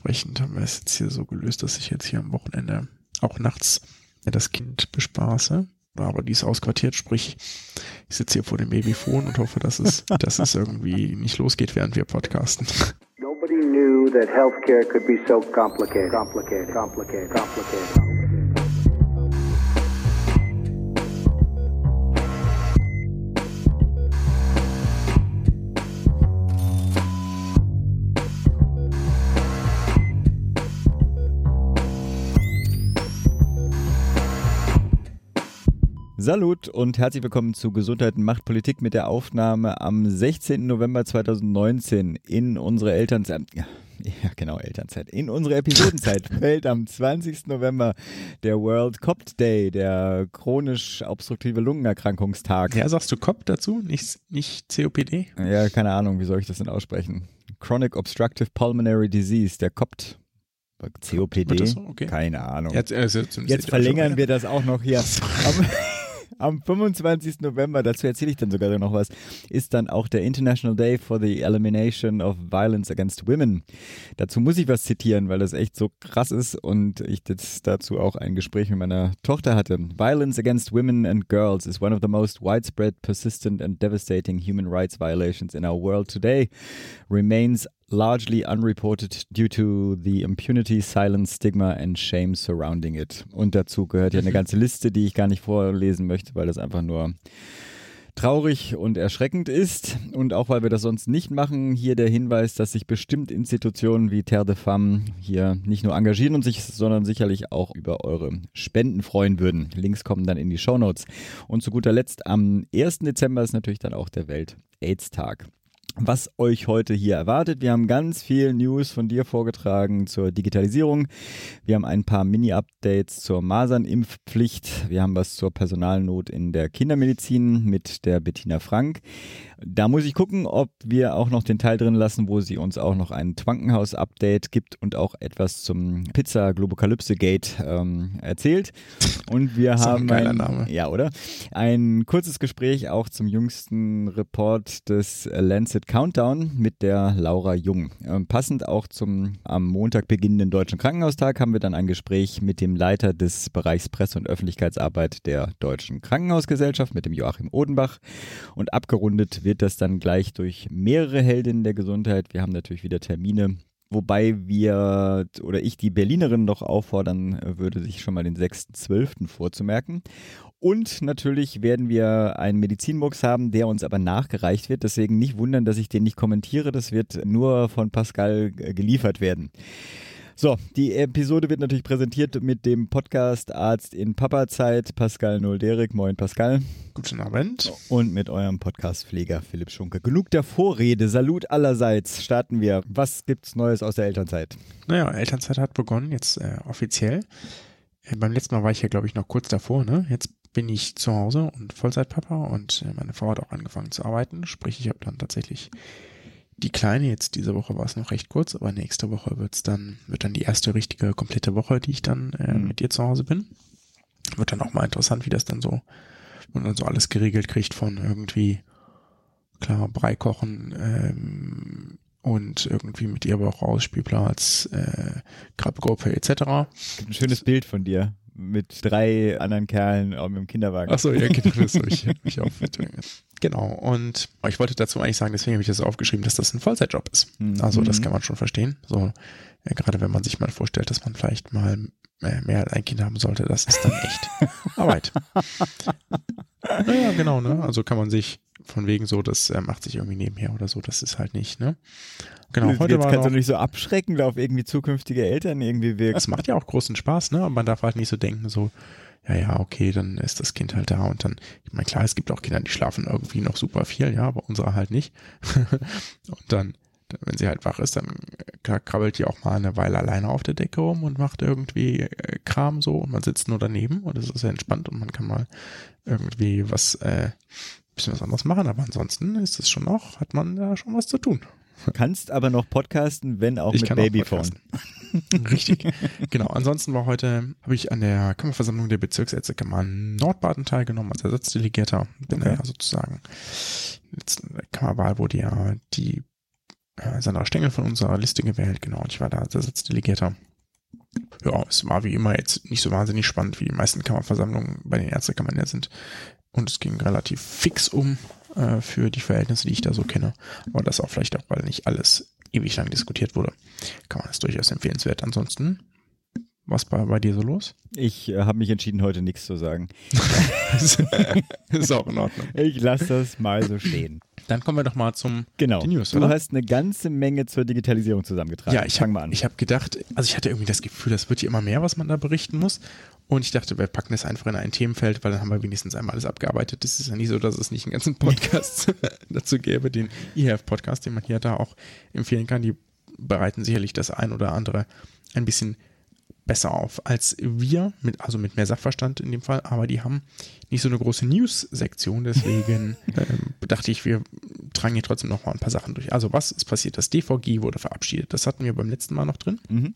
dementsprechend haben wir es jetzt hier so gelöst, dass ich jetzt hier am Wochenende auch nachts das Kind bespaße. Aber die ist ausquartiert, sprich, ich sitze hier vor dem Babyphone und hoffe, dass es, dass es irgendwie nicht losgeht, während wir podcasten. Nobody knew that healthcare could be so complicated, complicated, complicated, complicated. Salut und herzlich willkommen zu Gesundheit und Machtpolitik mit der Aufnahme am 16. November 2019 in unsere Elternzeit. Ja, genau, Elternzeit. In unsere Episodenzeit fällt am 20. November der World COPD Day, der chronisch obstruktive Lungenerkrankungstag. Ja, sagst du COP dazu, nicht, nicht COPD? Ja, keine Ahnung, wie soll ich das denn aussprechen? Chronic Obstructive Pulmonary Disease, der COPD. COPD? Okay. Keine Ahnung. Jetzt, äh, jetzt verlängern wir das auch noch hier. am 25. November, dazu erzähle ich dann sogar noch was, ist dann auch der International Day for the Elimination of Violence Against Women. Dazu muss ich was zitieren, weil das echt so krass ist und ich jetzt dazu auch ein Gespräch mit meiner Tochter hatte. Violence against women and girls is one of the most widespread, persistent and devastating human rights violations in our world today. Remains largely unreported due to the impunity, silence, stigma and shame surrounding it. Und dazu gehört ja eine mhm. ganze Liste, die ich gar nicht vorlesen möchte, weil das einfach nur traurig und erschreckend ist. Und auch weil wir das sonst nicht machen, hier der Hinweis, dass sich bestimmt Institutionen wie Terre de Femme hier nicht nur engagieren und sich, sondern sicherlich auch über eure Spenden freuen würden. Links kommen dann in die Show Notes. Und zu guter Letzt am 1. Dezember ist natürlich dann auch der Welt-AIDS-Tag was euch heute hier erwartet. Wir haben ganz viel News von dir vorgetragen zur Digitalisierung. Wir haben ein paar Mini-Updates zur Masernimpfpflicht. Wir haben was zur Personalnot in der Kindermedizin mit der Bettina Frank. Da muss ich gucken, ob wir auch noch den Teil drin lassen, wo sie uns auch noch ein Twankenhaus-Update gibt und auch etwas zum Pizza Globokalypse Gate ähm, erzählt. Und wir haben ein, Name. ja oder ein kurzes Gespräch auch zum jüngsten Report des Lancet Countdown mit der Laura Jung. Ähm, passend auch zum am Montag beginnenden Deutschen Krankenhaustag haben wir dann ein Gespräch mit dem Leiter des Bereichs Presse- und Öffentlichkeitsarbeit der Deutschen Krankenhausgesellschaft, mit dem Joachim Odenbach. Und abgerundet wird wird das dann gleich durch mehrere Heldinnen der Gesundheit. Wir haben natürlich wieder Termine, wobei wir oder ich die Berlinerin noch auffordern würde, sich schon mal den 6.12. vorzumerken. Und natürlich werden wir einen Medizinbox haben, der uns aber nachgereicht wird. Deswegen nicht wundern, dass ich den nicht kommentiere. Das wird nur von Pascal geliefert werden. So, die Episode wird natürlich präsentiert mit dem Podcast Arzt in Papazeit, Pascal Nolderik. Moin Pascal. Guten Abend. Und mit eurem Podcastpfleger Philipp Schunke. Genug der Vorrede, Salut allerseits. Starten wir. Was gibt's Neues aus der Elternzeit? Naja, Elternzeit hat begonnen, jetzt äh, offiziell. Äh, beim letzten Mal war ich ja, glaube ich, noch kurz davor. Ne? Jetzt bin ich zu Hause und Vollzeitpapa und äh, meine Frau hat auch angefangen zu arbeiten. Sprich, ich habe dann tatsächlich die kleine jetzt diese Woche war es noch recht kurz, aber nächste Woche wird's dann wird dann die erste richtige komplette Woche, die ich dann äh, mhm. mit ihr zu Hause bin. Wird dann auch mal interessant, wie das dann so und dann so alles geregelt kriegt von irgendwie klar Brei kochen ähm, und irgendwie mit ihr aber auch Ausspielplatz, äh, Krabbegruppe etc. Ein schönes Bild von dir mit drei anderen Kerlen auch im Kinderwagen. Ach so, ja, genau, das habe ich, hab ich auch mit. Genau, und ich wollte dazu eigentlich sagen, deswegen habe ich das aufgeschrieben, dass das ein Vollzeitjob ist. Mhm. Also das kann man schon verstehen. So, ja, gerade wenn man sich mal vorstellt, dass man vielleicht mal mehr, mehr als ein Kind haben sollte, das ist dann echt Arbeit. naja, genau, ne? Also kann man sich von wegen so, das äh, macht sich irgendwie nebenher oder so, das ist halt nicht, ne? Genau, heute Jetzt war kannst du nicht so abschreckend auf irgendwie zukünftige Eltern irgendwie wirken. Das macht ja auch großen Spaß, ne? Aber man darf halt nicht so denken, so, ja, ja, okay, dann ist das Kind halt da und dann, ich meine, klar, es gibt auch Kinder, die schlafen irgendwie noch super viel, ja, aber unsere halt nicht. und dann, wenn sie halt wach ist, dann krabbelt die auch mal eine Weile alleine auf der Decke rum und macht irgendwie äh, Kram so und man sitzt nur daneben und es ist sehr entspannt und man kann mal irgendwie was, äh, bisschen was anderes machen, aber ansonsten ist es schon noch, hat man da schon was zu tun. Kannst aber noch podcasten, wenn auch ich mit Babyphone. Richtig. Genau. Ansonsten war heute, habe ich an der Kammerversammlung der Bezirksärztekammer Nordbaden teilgenommen als Ersatzdelegierter. Bin okay. ja sozusagen der Kammerwahl wurde ja die äh, Sandra Stengel von unserer Liste gewählt, genau, und ich war da als Ersatzdelegierter. Ja, es war wie immer jetzt nicht so wahnsinnig spannend, wie die meisten Kammerversammlungen bei den Ärztekammern ja sind. Und es ging relativ fix um äh, für die Verhältnisse, die ich da so kenne. Aber das auch vielleicht auch, weil nicht alles ewig lang diskutiert wurde. Kann man das durchaus empfehlenswert. Ansonsten was war bei dir so los? Ich äh, habe mich entschieden, heute nichts zu sagen. ist auch in Ordnung. Ich lasse das mal so stehen. Dann kommen wir doch mal zum genau. News. Du oder? hast eine ganze Menge zur Digitalisierung zusammengetragen. Ja, ich habe hab gedacht, also ich hatte irgendwie das Gefühl, das wird hier immer mehr, was man da berichten muss. Und ich dachte, wir packen das einfach in ein Themenfeld, weil dann haben wir wenigstens einmal alles abgearbeitet. Es ist ja nicht so, dass es nicht einen ganzen Podcast dazu gäbe, den eHealth-Podcast, den man hier da auch empfehlen kann. Die bereiten sicherlich das ein oder andere ein bisschen besser auf als wir, mit, also mit mehr Sachverstand in dem Fall, aber die haben nicht so eine große News-Sektion, deswegen ähm, dachte ich, wir tragen hier trotzdem noch mal ein paar Sachen durch. Also was ist passiert? Das DVG wurde verabschiedet, das hatten wir beim letzten Mal noch drin. Mhm.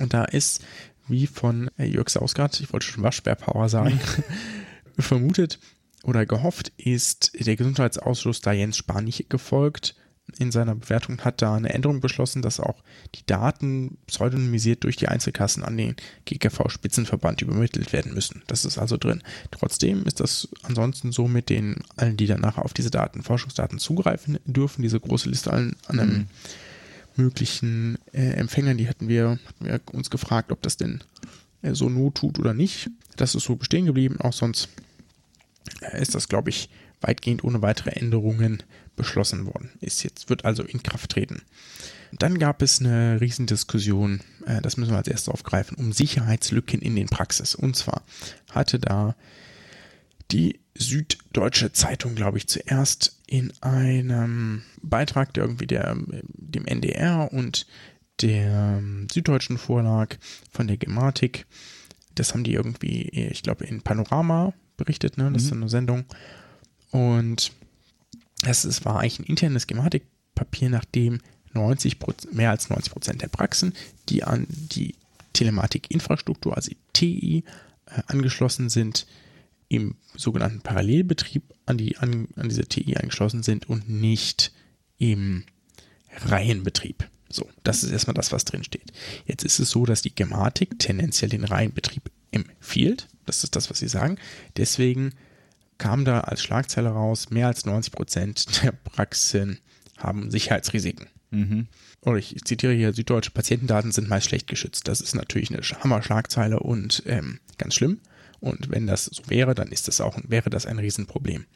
Und da ist, wie von äh, Jörg Sausgard, ich wollte schon Waschbärpower sagen, vermutet oder gehofft, ist der Gesundheitsausschuss da Jens Spahn nicht gefolgt in seiner Bewertung hat da eine Änderung beschlossen, dass auch die Daten pseudonymisiert durch die Einzelkassen an den GKV-Spitzenverband übermittelt werden müssen. Das ist also drin. Trotzdem ist das ansonsten so mit den allen, die danach auf diese Daten, Forschungsdaten zugreifen dürfen, diese große Liste an einem mhm. Möglichen äh, Empfängern, die hatten wir, hatten wir uns gefragt, ob das denn äh, so not tut oder nicht. Das ist so bestehen geblieben. Auch sonst äh, ist das, glaube ich, weitgehend ohne weitere Änderungen beschlossen worden ist. Jetzt wird also in Kraft treten. Dann gab es eine Riesendiskussion, äh, das müssen wir als erstes aufgreifen, um Sicherheitslücken in den Praxis. Und zwar hatte da die Süddeutsche Zeitung, glaube ich, zuerst in einem Beitrag, der irgendwie der, dem NDR und der Süddeutschen Vorlag von der Gematik, das haben die irgendwie, ich glaube, in Panorama berichtet, ne? Das mhm. ist eine Sendung. Und es, es war eigentlich ein internes Gematikpapier, nachdem 90 mehr als 90 Prozent der Praxen, die an die Telematikinfrastruktur, also TI, äh, angeschlossen sind, im sogenannten Parallelbetrieb an, die, an, an diese TI angeschlossen sind und nicht im Reihenbetrieb. So, das ist erstmal das, was drin steht. Jetzt ist es so, dass die Gematik tendenziell den Reihenbetrieb empfiehlt. Das ist das, was sie sagen. Deswegen kam da als Schlagzeile raus, mehr als 90 Prozent der Praxen haben Sicherheitsrisiken. Mhm. Oder ich zitiere hier, süddeutsche Patientendaten sind meist schlecht geschützt. Das ist natürlich eine Hammer-Schlagzeile und ähm, ganz schlimm. Und wenn das so wäre, dann ist das auch, wäre das ein Riesenproblem.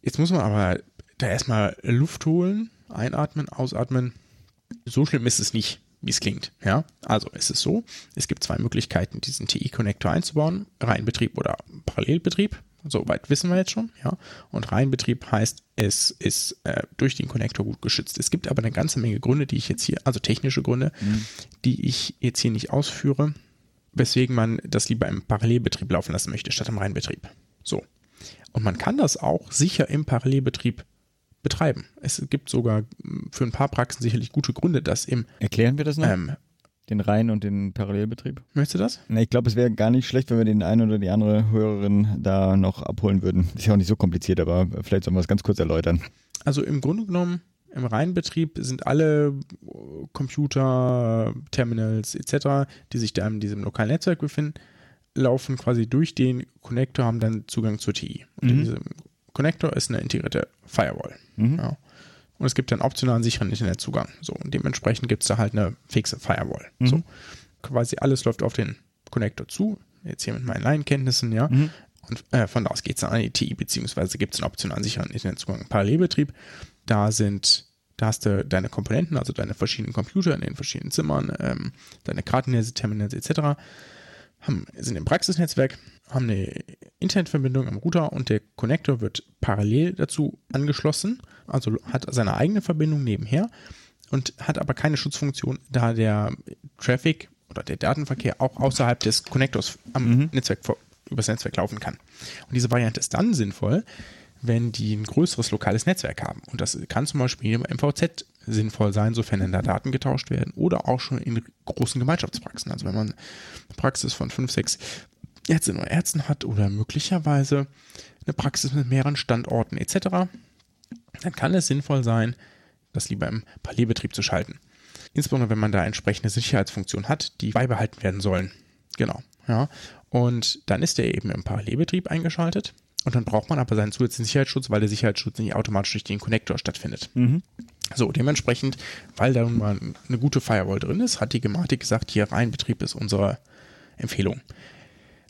Jetzt muss man aber da erstmal Luft holen, einatmen, ausatmen. So schlimm ist es nicht, wie es klingt. Ja, also es ist so, es gibt zwei Möglichkeiten, diesen TI-Connector einzubauen, Reihenbetrieb oder Parallelbetrieb. Soweit wissen wir jetzt schon, ja. Und Reihenbetrieb heißt, es ist äh, durch den Konnektor gut geschützt. Es gibt aber eine ganze Menge Gründe, die ich jetzt hier, also technische Gründe, mhm. die ich jetzt hier nicht ausführe, weswegen man das lieber im Parallelbetrieb laufen lassen möchte, statt im Reihenbetrieb. So. Und man kann das auch sicher im Parallelbetrieb betreiben. Es gibt sogar für ein paar Praxen sicherlich gute Gründe, das im. Erklären wir das noch? Ähm, den Reihen- und den Parallelbetrieb? Möchtest du das? Na, ich glaube, es wäre gar nicht schlecht, wenn wir den einen oder die andere Hörerin da noch abholen würden. Ist ja auch nicht so kompliziert, aber vielleicht sollen wir es ganz kurz erläutern. Also im Grunde genommen, im Reihenbetrieb sind alle Computer, Terminals etc., die sich da in diesem lokalen Netzwerk befinden, laufen quasi durch den Connector, haben dann Zugang zur TI. Und mhm. in diesem Connector ist eine integrierte Firewall. Mhm. Ja. Und es gibt einen optionalen sicheren Internetzugang. So, und dementsprechend gibt es da halt eine fixe Firewall. Mhm. So, quasi alles läuft auf den Connector zu. Jetzt hier mit meinen Laienkenntnissen, ja. Mhm. Und äh, von da aus geht es dann an die TI, beziehungsweise gibt es einen optionalen sicheren Internetzugang im Parallelbetrieb. Da sind, da hast du deine Komponenten, also deine verschiedenen Computer in den verschiedenen Zimmern, ähm, deine Kartennetze, Terminals etc. Haben, sind im Praxisnetzwerk, haben eine Internetverbindung am Router und der Connector wird parallel dazu angeschlossen also hat seine eigene Verbindung nebenher und hat aber keine Schutzfunktion, da der Traffic oder der Datenverkehr auch außerhalb des Connectors am mhm. Netzwerk übers Netzwerk laufen kann. Und diese Variante ist dann sinnvoll, wenn die ein größeres lokales Netzwerk haben. Und das kann zum Beispiel im MVZ sinnvoll sein, sofern da Daten getauscht werden oder auch schon in großen Gemeinschaftspraxen. Also wenn man eine Praxis von fünf, sechs Ärztinnen oder Ärzten hat oder möglicherweise eine Praxis mit mehreren Standorten etc., dann kann es sinnvoll sein, das lieber im Parallelbetrieb zu schalten. Insbesondere wenn man da entsprechende Sicherheitsfunktionen hat, die beibehalten werden sollen. Genau. Ja. Und dann ist der eben im Parallelbetrieb eingeschaltet. Und dann braucht man aber seinen zusätzlichen Sicherheitsschutz, weil der Sicherheitsschutz nicht automatisch durch den Connector stattfindet. Mhm. So, dementsprechend, weil da nun mal eine gute Firewall drin ist, hat die Gematik gesagt, hier rein Betrieb ist unsere Empfehlung.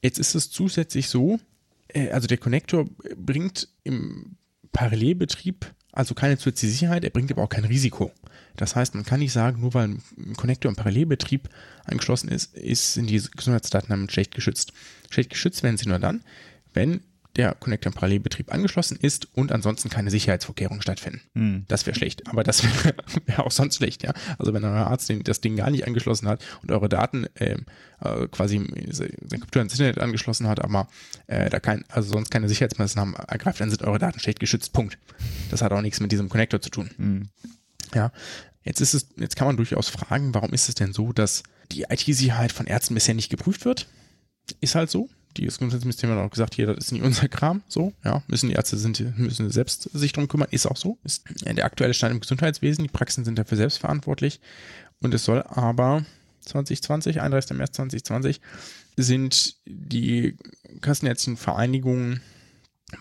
Jetzt ist es zusätzlich so, äh, also der Connector bringt im Parallelbetrieb also keine zusätzliche Sicherheit, er bringt aber auch kein Risiko. Das heißt, man kann nicht sagen, nur weil ein Connector im Parallelbetrieb angeschlossen ist, ist, sind die Gesundheitsdaten damit schlecht geschützt. Schlecht geschützt werden sie nur dann, wenn der Connector im Parallelbetrieb angeschlossen ist und ansonsten keine Sicherheitsvorkehrungen stattfinden. Hm. Das wäre schlecht, aber das wäre wär auch sonst schlecht, ja. Also wenn euer Arzt den, das Ding gar nicht angeschlossen hat und eure Daten ähm, äh, quasi sein Computer ins Internet angeschlossen hat, aber äh, da kein, also sonst keine Sicherheitsmaßnahmen ergreift, dann sind eure Daten schlecht geschützt. Punkt. Das hat auch nichts mit diesem Connector zu tun. Hm. Ja. Jetzt ist es, jetzt kann man durchaus fragen, warum ist es denn so, dass die IT-Sicherheit von Ärzten bisher nicht geprüft wird? Ist halt so die das Gesundheitsministerium hat auch gesagt, hier, das ist nicht unser Kram, so, ja, müssen die Ärzte sind, müssen selbst sich drum kümmern, ist auch so, ist der aktuelle Stand im Gesundheitswesen, die Praxen sind dafür selbst verantwortlich und es soll aber 2020, 31. März 2020, sind die kassenärztlichen Vereinigungen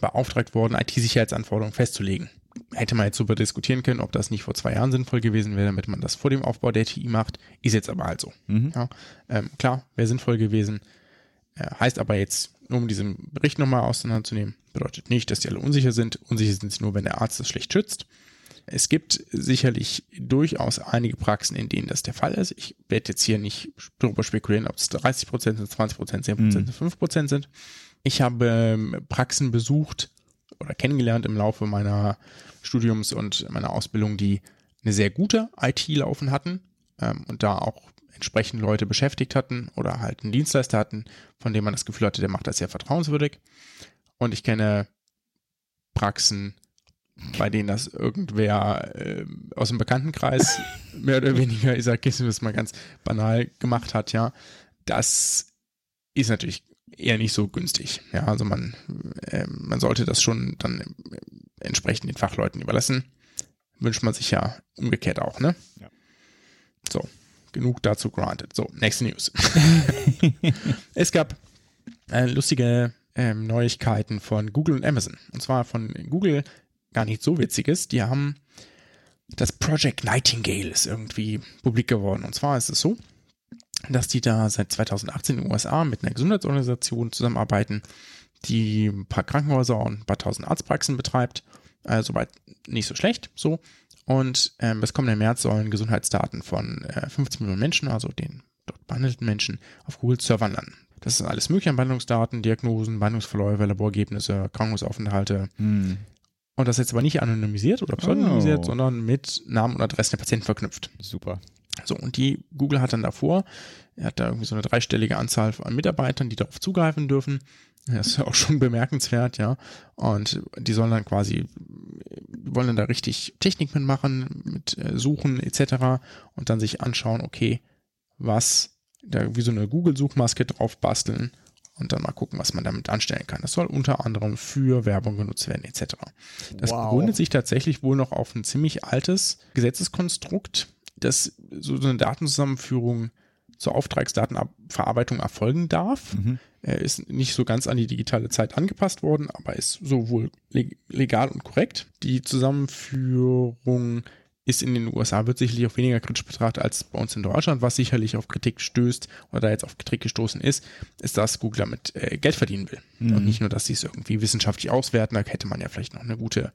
beauftragt worden, IT-Sicherheitsanforderungen festzulegen. Hätte man jetzt super diskutieren können, ob das nicht vor zwei Jahren sinnvoll gewesen wäre, damit man das vor dem Aufbau der TI macht, ist jetzt aber halt so. Mhm. Ja, ähm, klar, wäre sinnvoll gewesen, heißt aber jetzt, um diesen Bericht nochmal auseinanderzunehmen, bedeutet nicht, dass die alle unsicher sind. Unsicher sind sie nur, wenn der Arzt es schlecht schützt. Es gibt sicherlich durchaus einige Praxen, in denen das der Fall ist. Ich werde jetzt hier nicht darüber spekulieren, ob es 30 Prozent sind, 20 Prozent, 10 Prozent, mhm. 5 Prozent sind. Ich habe ähm, Praxen besucht oder kennengelernt im Laufe meiner Studiums und meiner Ausbildung, die eine sehr gute IT laufen hatten ähm, und da auch entsprechend Leute beschäftigt hatten oder halt einen Dienstleister hatten, von dem man das Gefühl hatte, der macht das sehr vertrauenswürdig. Und ich kenne Praxen, bei denen das irgendwer äh, aus dem Bekanntenkreis mehr oder weniger, ich sage es mal ganz banal gemacht hat, ja. Das ist natürlich eher nicht so günstig. Ja, also man, äh, man sollte das schon dann entsprechend den Fachleuten überlassen. Wünscht man sich ja umgekehrt auch, ne? Ja. So genug dazu granted. So, nächste News. es gab äh, lustige ähm, Neuigkeiten von Google und Amazon. Und zwar von Google gar nicht so witziges. Die haben das Project Nightingale ist irgendwie publik geworden. Und zwar ist es so, dass die da seit 2018 in den USA mit einer Gesundheitsorganisation zusammenarbeiten, die ein paar Krankenhäuser und ein paar tausend Arztpraxen betreibt. Äh, soweit nicht so schlecht. So. Und ähm, bis kommenden März sollen Gesundheitsdaten von äh, 15 Millionen Menschen, also den dort behandelten Menschen, auf Google-Servern landen. Das ist alles mögliche an Behandlungsdaten, Diagnosen, Behandlungsverläufe, Laborergebnisse, Krankenhausaufenthalte. Hm. Und das ist jetzt aber nicht anonymisiert oder pseudonymisiert, oh. sondern mit Namen und Adressen der Patienten verknüpft. Super. So, und die Google hat dann davor, er hat da irgendwie so eine dreistellige Anzahl an Mitarbeitern, die darauf zugreifen dürfen. Das ist ja auch schon bemerkenswert, ja. Und die sollen dann quasi, wollen dann da richtig Technik mitmachen, mit äh, Suchen etc. und dann sich anschauen, okay, was, da wie so eine Google-Suchmaske drauf basteln und dann mal gucken, was man damit anstellen kann. Das soll unter anderem für Werbung genutzt werden etc. Das wow. gründet sich tatsächlich wohl noch auf ein ziemlich altes Gesetzeskonstrukt, das so eine Datenzusammenführung zur Auftragsdatenverarbeitung erfolgen darf. Mhm. Er ist nicht so ganz an die digitale Zeit angepasst worden, aber ist sowohl legal und korrekt. Die Zusammenführung ist in den USA wird sicherlich auch weniger kritisch betrachtet als bei uns in Deutschland, was sicherlich auf Kritik stößt oder da jetzt auf Kritik gestoßen ist, ist, dass Google damit äh, Geld verdienen will. Mhm. Und nicht nur, dass sie es irgendwie wissenschaftlich auswerten, da hätte man ja vielleicht noch eine gute,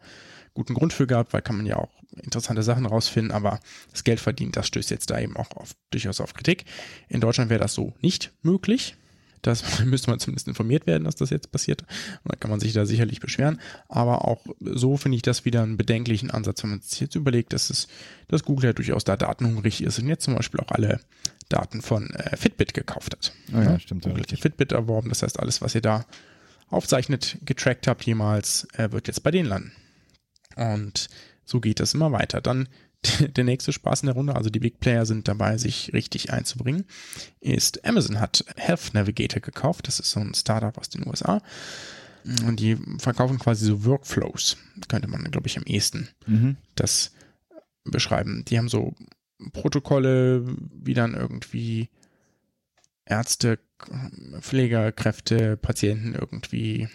guten Grund für gehabt, weil kann man ja auch interessante Sachen rausfinden, aber das Geld verdienen, das stößt jetzt da eben auch auf, durchaus auf Kritik. In Deutschland wäre das so nicht möglich. Das müsste man zumindest informiert werden, dass das jetzt passiert. Und dann kann man sich da sicherlich beschweren. Aber auch so finde ich das wieder einen bedenklichen Ansatz, wenn man sich jetzt überlegt, dass es, dass Google ja durchaus da datenhungrig ist und jetzt zum Beispiel auch alle Daten von äh, Fitbit gekauft hat. Oh ja, ja, stimmt. Google hat Fitbit erworben. Das heißt, alles, was ihr da aufzeichnet, getrackt habt jemals, äh, wird jetzt bei denen landen. Und so geht das immer weiter. Dann der nächste Spaß in der Runde, also die Big Player sind dabei, sich richtig einzubringen, ist Amazon hat Health Navigator gekauft. Das ist so ein Startup aus den USA. Und die verkaufen quasi so Workflows, könnte man, glaube ich, am ehesten. Mhm. Das beschreiben. Die haben so Protokolle, wie dann irgendwie Ärzte, Pflegerkräfte, Patienten irgendwie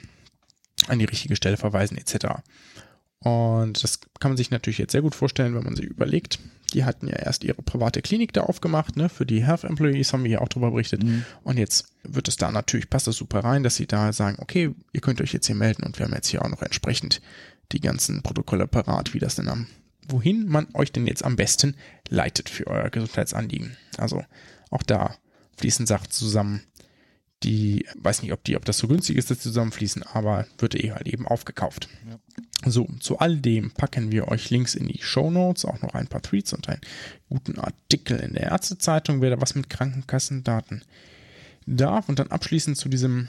an die richtige Stelle verweisen etc. Und das kann man sich natürlich jetzt sehr gut vorstellen, wenn man sich überlegt, die hatten ja erst ihre private Klinik da aufgemacht, ne, für die Health Employees haben wir ja auch drüber berichtet. Mhm. Und jetzt wird es da natürlich, passt das super rein, dass sie da sagen, okay, ihr könnt euch jetzt hier melden und wir haben jetzt hier auch noch entsprechend die ganzen Protokolle parat, wie das denn am, wohin man euch denn jetzt am besten leitet für euer Gesundheitsanliegen. Also auch da fließen Sachen zusammen, die, weiß nicht, ob die, ob das so günstig ist, dass die zusammenfließen, aber wird eh halt eben aufgekauft. Ja. So, zu all dem packen wir euch Links in die Show Notes, auch noch ein paar Tweets und einen guten Artikel in der Ärztezeitung, wer da was mit Krankenkassendaten darf. Und dann abschließend zu diesem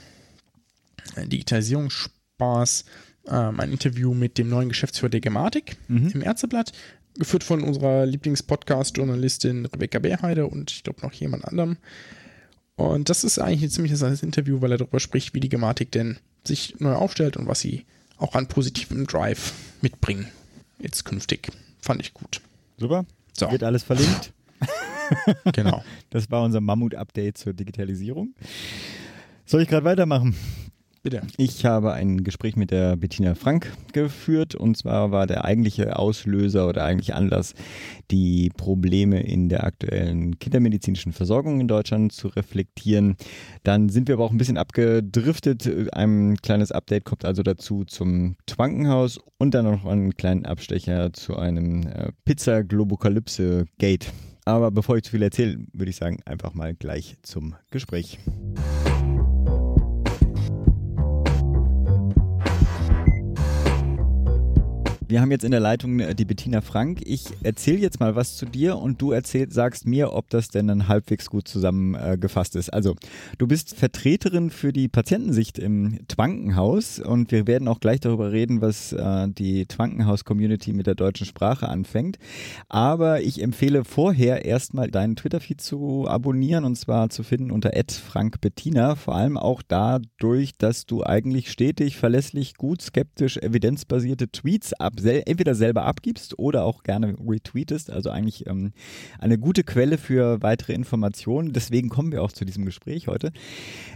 äh, Digitalisierungsspaß ähm, ein Interview mit dem neuen Geschäftsführer der Gematik mhm. im Ärzteblatt, geführt von unserer Lieblingspodcast-Journalistin Rebecca Beerheide und ich glaube noch jemand anderem. Und das ist eigentlich ein ziemlich interessantes Interview, weil er darüber spricht, wie die Gematik denn sich neu aufstellt und was sie auch an positivem Drive mitbringen. Jetzt künftig. Fand ich gut. Super. So. Wird alles verlinkt. genau. Das war unser Mammut-Update zur Digitalisierung. Soll ich gerade weitermachen? Bitte. Ich habe ein Gespräch mit der Bettina Frank geführt und zwar war der eigentliche Auslöser oder eigentliche Anlass, die Probleme in der aktuellen kindermedizinischen Versorgung in Deutschland zu reflektieren. Dann sind wir aber auch ein bisschen abgedriftet. Ein kleines Update kommt also dazu zum Twankenhaus und dann noch einen kleinen Abstecher zu einem äh, Pizza Globokalypse Gate. Aber bevor ich zu viel erzähle, würde ich sagen, einfach mal gleich zum Gespräch. Wir haben jetzt in der Leitung äh, die Bettina Frank. Ich erzähle jetzt mal was zu dir und du erzähl, sagst mir, ob das denn dann halbwegs gut zusammengefasst ist. Also, du bist Vertreterin für die Patientensicht im Twankenhaus und wir werden auch gleich darüber reden, was äh, die Twankenhaus-Community mit der deutschen Sprache anfängt. Aber ich empfehle vorher erstmal deinen Twitter-Feed zu abonnieren und zwar zu finden unter @frankbettina. Vor allem auch dadurch, dass du eigentlich stetig, verlässlich, gut, skeptisch, evidenzbasierte Tweets ab sel entweder selber abgibst oder auch gerne retweetest. Also eigentlich ähm, eine gute Quelle für weitere Informationen. Deswegen kommen wir auch zu diesem Gespräch heute.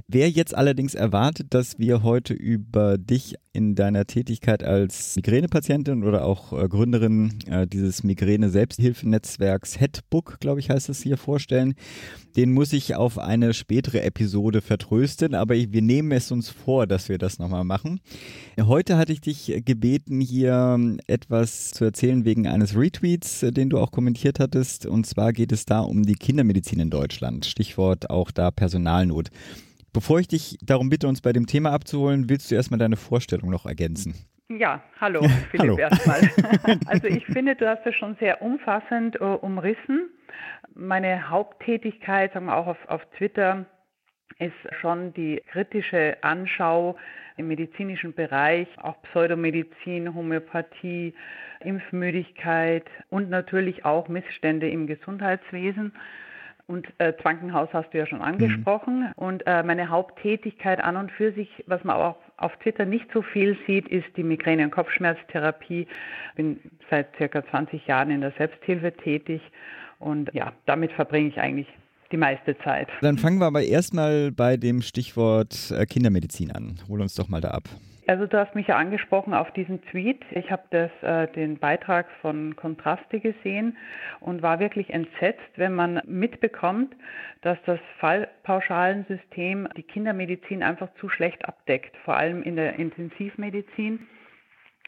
Wer jetzt allerdings erwartet, dass wir heute über dich in deiner Tätigkeit als Migränepatientin oder auch äh, Gründerin äh, dieses Migräne-Selbsthilfenetzwerks Headbook, glaube ich, heißt es hier, vorstellen, den muss ich auf eine spätere Episode vertrösten, aber wir nehmen es uns vor, dass wir das nochmal machen. Heute hatte ich dich gebeten, hier etwas zu erzählen wegen eines Retweets, äh, den du auch kommentiert hattest. Und zwar geht es da um die Kindermedizin in Deutschland. Stichwort auch da Personalnot. Bevor ich dich darum bitte, uns bei dem Thema abzuholen, willst du erstmal deine Vorstellung noch ergänzen? Ja, hallo Philipp hallo. erstmal. Also ich finde, du hast das schon sehr umfassend uh, umrissen. Meine Haupttätigkeit, sagen wir auch auf, auf Twitter, ist schon die kritische Anschau im medizinischen Bereich, auch Pseudomedizin, Homöopathie, Impfmüdigkeit und natürlich auch Missstände im Gesundheitswesen. Und äh, Krankenhaus hast du ja schon angesprochen. Mhm. Und äh, meine Haupttätigkeit an und für sich, was man auch auf Twitter nicht so viel sieht, ist die Migräne- und Kopfschmerztherapie. Bin seit circa 20 Jahren in der Selbsthilfe tätig. Und ja, damit verbringe ich eigentlich die meiste Zeit. Dann fangen wir aber erstmal bei dem Stichwort äh, Kindermedizin an. Hol uns doch mal da ab. Also du hast mich ja angesprochen auf diesen Tweet. Ich habe das, äh, den Beitrag von Kontraste gesehen und war wirklich entsetzt, wenn man mitbekommt, dass das Fallpauschalensystem die Kindermedizin einfach zu schlecht abdeckt, vor allem in der Intensivmedizin.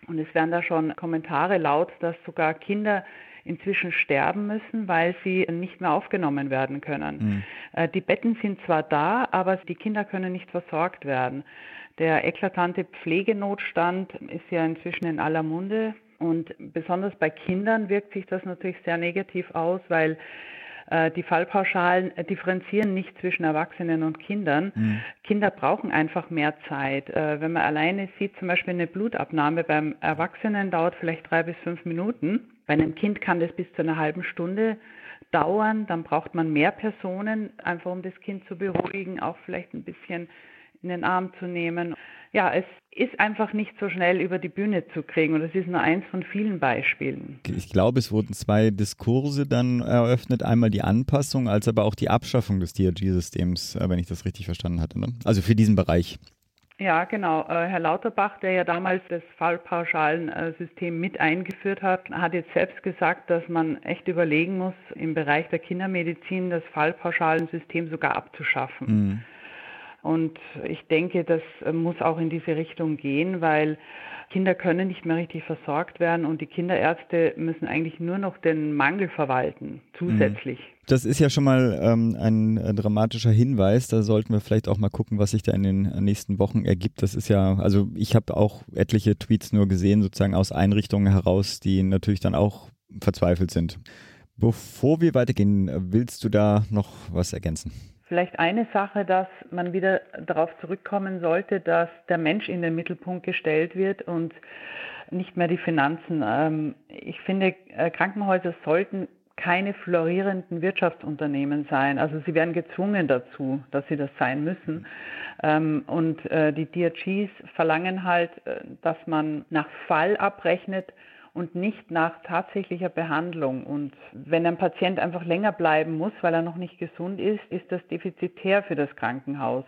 Und es werden da schon Kommentare laut, dass sogar Kinder inzwischen sterben müssen, weil sie nicht mehr aufgenommen werden können. Mhm. Die Betten sind zwar da, aber die Kinder können nicht versorgt werden. Der eklatante Pflegenotstand ist ja inzwischen in aller Munde und besonders bei Kindern wirkt sich das natürlich sehr negativ aus, weil äh, die Fallpauschalen differenzieren nicht zwischen Erwachsenen und Kindern. Mhm. Kinder brauchen einfach mehr Zeit. Äh, wenn man alleine sieht, zum Beispiel eine Blutabnahme beim Erwachsenen dauert vielleicht drei bis fünf Minuten. Bei einem Kind kann das bis zu einer halben Stunde dauern. Dann braucht man mehr Personen, einfach um das Kind zu beruhigen, auch vielleicht ein bisschen in den Arm zu nehmen. Ja, es ist einfach nicht so schnell über die Bühne zu kriegen und das ist nur eins von vielen Beispielen. Ich glaube, es wurden zwei Diskurse dann eröffnet, einmal die Anpassung, als aber auch die Abschaffung des DRG-Systems, äh, wenn ich das richtig verstanden hatte. Ne? Also für diesen Bereich. Ja, genau. Äh, Herr Lauterbach, der ja damals das Fallpauschalensystem mit eingeführt hat, hat jetzt selbst gesagt, dass man echt überlegen muss, im Bereich der Kindermedizin das Fallpauschalensystem sogar abzuschaffen. Mhm. Und ich denke, das muss auch in diese Richtung gehen, weil Kinder können nicht mehr richtig versorgt werden und die Kinderärzte müssen eigentlich nur noch den Mangel verwalten, zusätzlich. Mhm. Das ist ja schon mal ähm, ein äh, dramatischer Hinweis. Da sollten wir vielleicht auch mal gucken, was sich da in den äh, nächsten Wochen ergibt. Das ist ja, also ich habe auch etliche Tweets nur gesehen, sozusagen aus Einrichtungen heraus, die natürlich dann auch verzweifelt sind. Bevor wir weitergehen, willst du da noch was ergänzen? Vielleicht eine Sache, dass man wieder darauf zurückkommen sollte, dass der Mensch in den Mittelpunkt gestellt wird und nicht mehr die Finanzen. Ähm, ich finde, äh, Krankenhäuser sollten keine florierenden Wirtschaftsunternehmen sein. Also sie werden gezwungen dazu, dass sie das sein müssen. Ähm, und äh, die DRGs verlangen halt, äh, dass man nach Fall abrechnet und nicht nach tatsächlicher Behandlung. Und wenn ein Patient einfach länger bleiben muss, weil er noch nicht gesund ist, ist das defizitär für das Krankenhaus.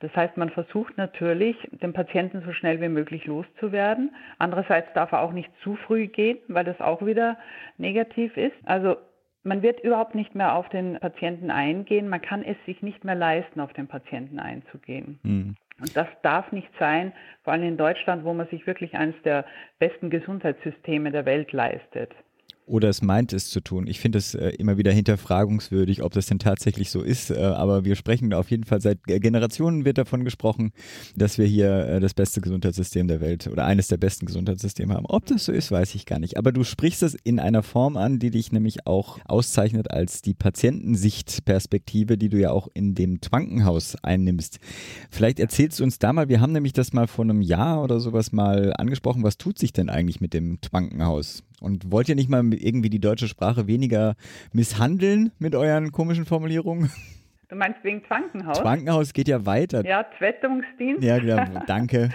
Das heißt, man versucht natürlich, den Patienten so schnell wie möglich loszuwerden. Andererseits darf er auch nicht zu früh gehen, weil das auch wieder negativ ist. Also man wird überhaupt nicht mehr auf den Patienten eingehen. Man kann es sich nicht mehr leisten, auf den Patienten einzugehen. Mhm. Und das darf nicht sein, vor allem in Deutschland, wo man sich wirklich eines der besten Gesundheitssysteme der Welt leistet oder es meint es zu tun. Ich finde es äh, immer wieder hinterfragungswürdig, ob das denn tatsächlich so ist. Äh, aber wir sprechen auf jeden Fall seit Generationen wird davon gesprochen, dass wir hier äh, das beste Gesundheitssystem der Welt oder eines der besten Gesundheitssysteme haben. Ob das so ist, weiß ich gar nicht. Aber du sprichst es in einer Form an, die dich nämlich auch auszeichnet als die Patientensichtperspektive, die du ja auch in dem Krankenhaus einnimmst. Vielleicht erzählst du uns da mal, wir haben nämlich das mal vor einem Jahr oder sowas mal angesprochen. Was tut sich denn eigentlich mit dem Krankenhaus? Und wollt ihr nicht mal irgendwie die deutsche Sprache weniger misshandeln mit euren komischen Formulierungen? Du meinst wegen Krankenhaus? Krankenhaus geht ja weiter. Ja, Zwettungsdienst. Ja, ja danke.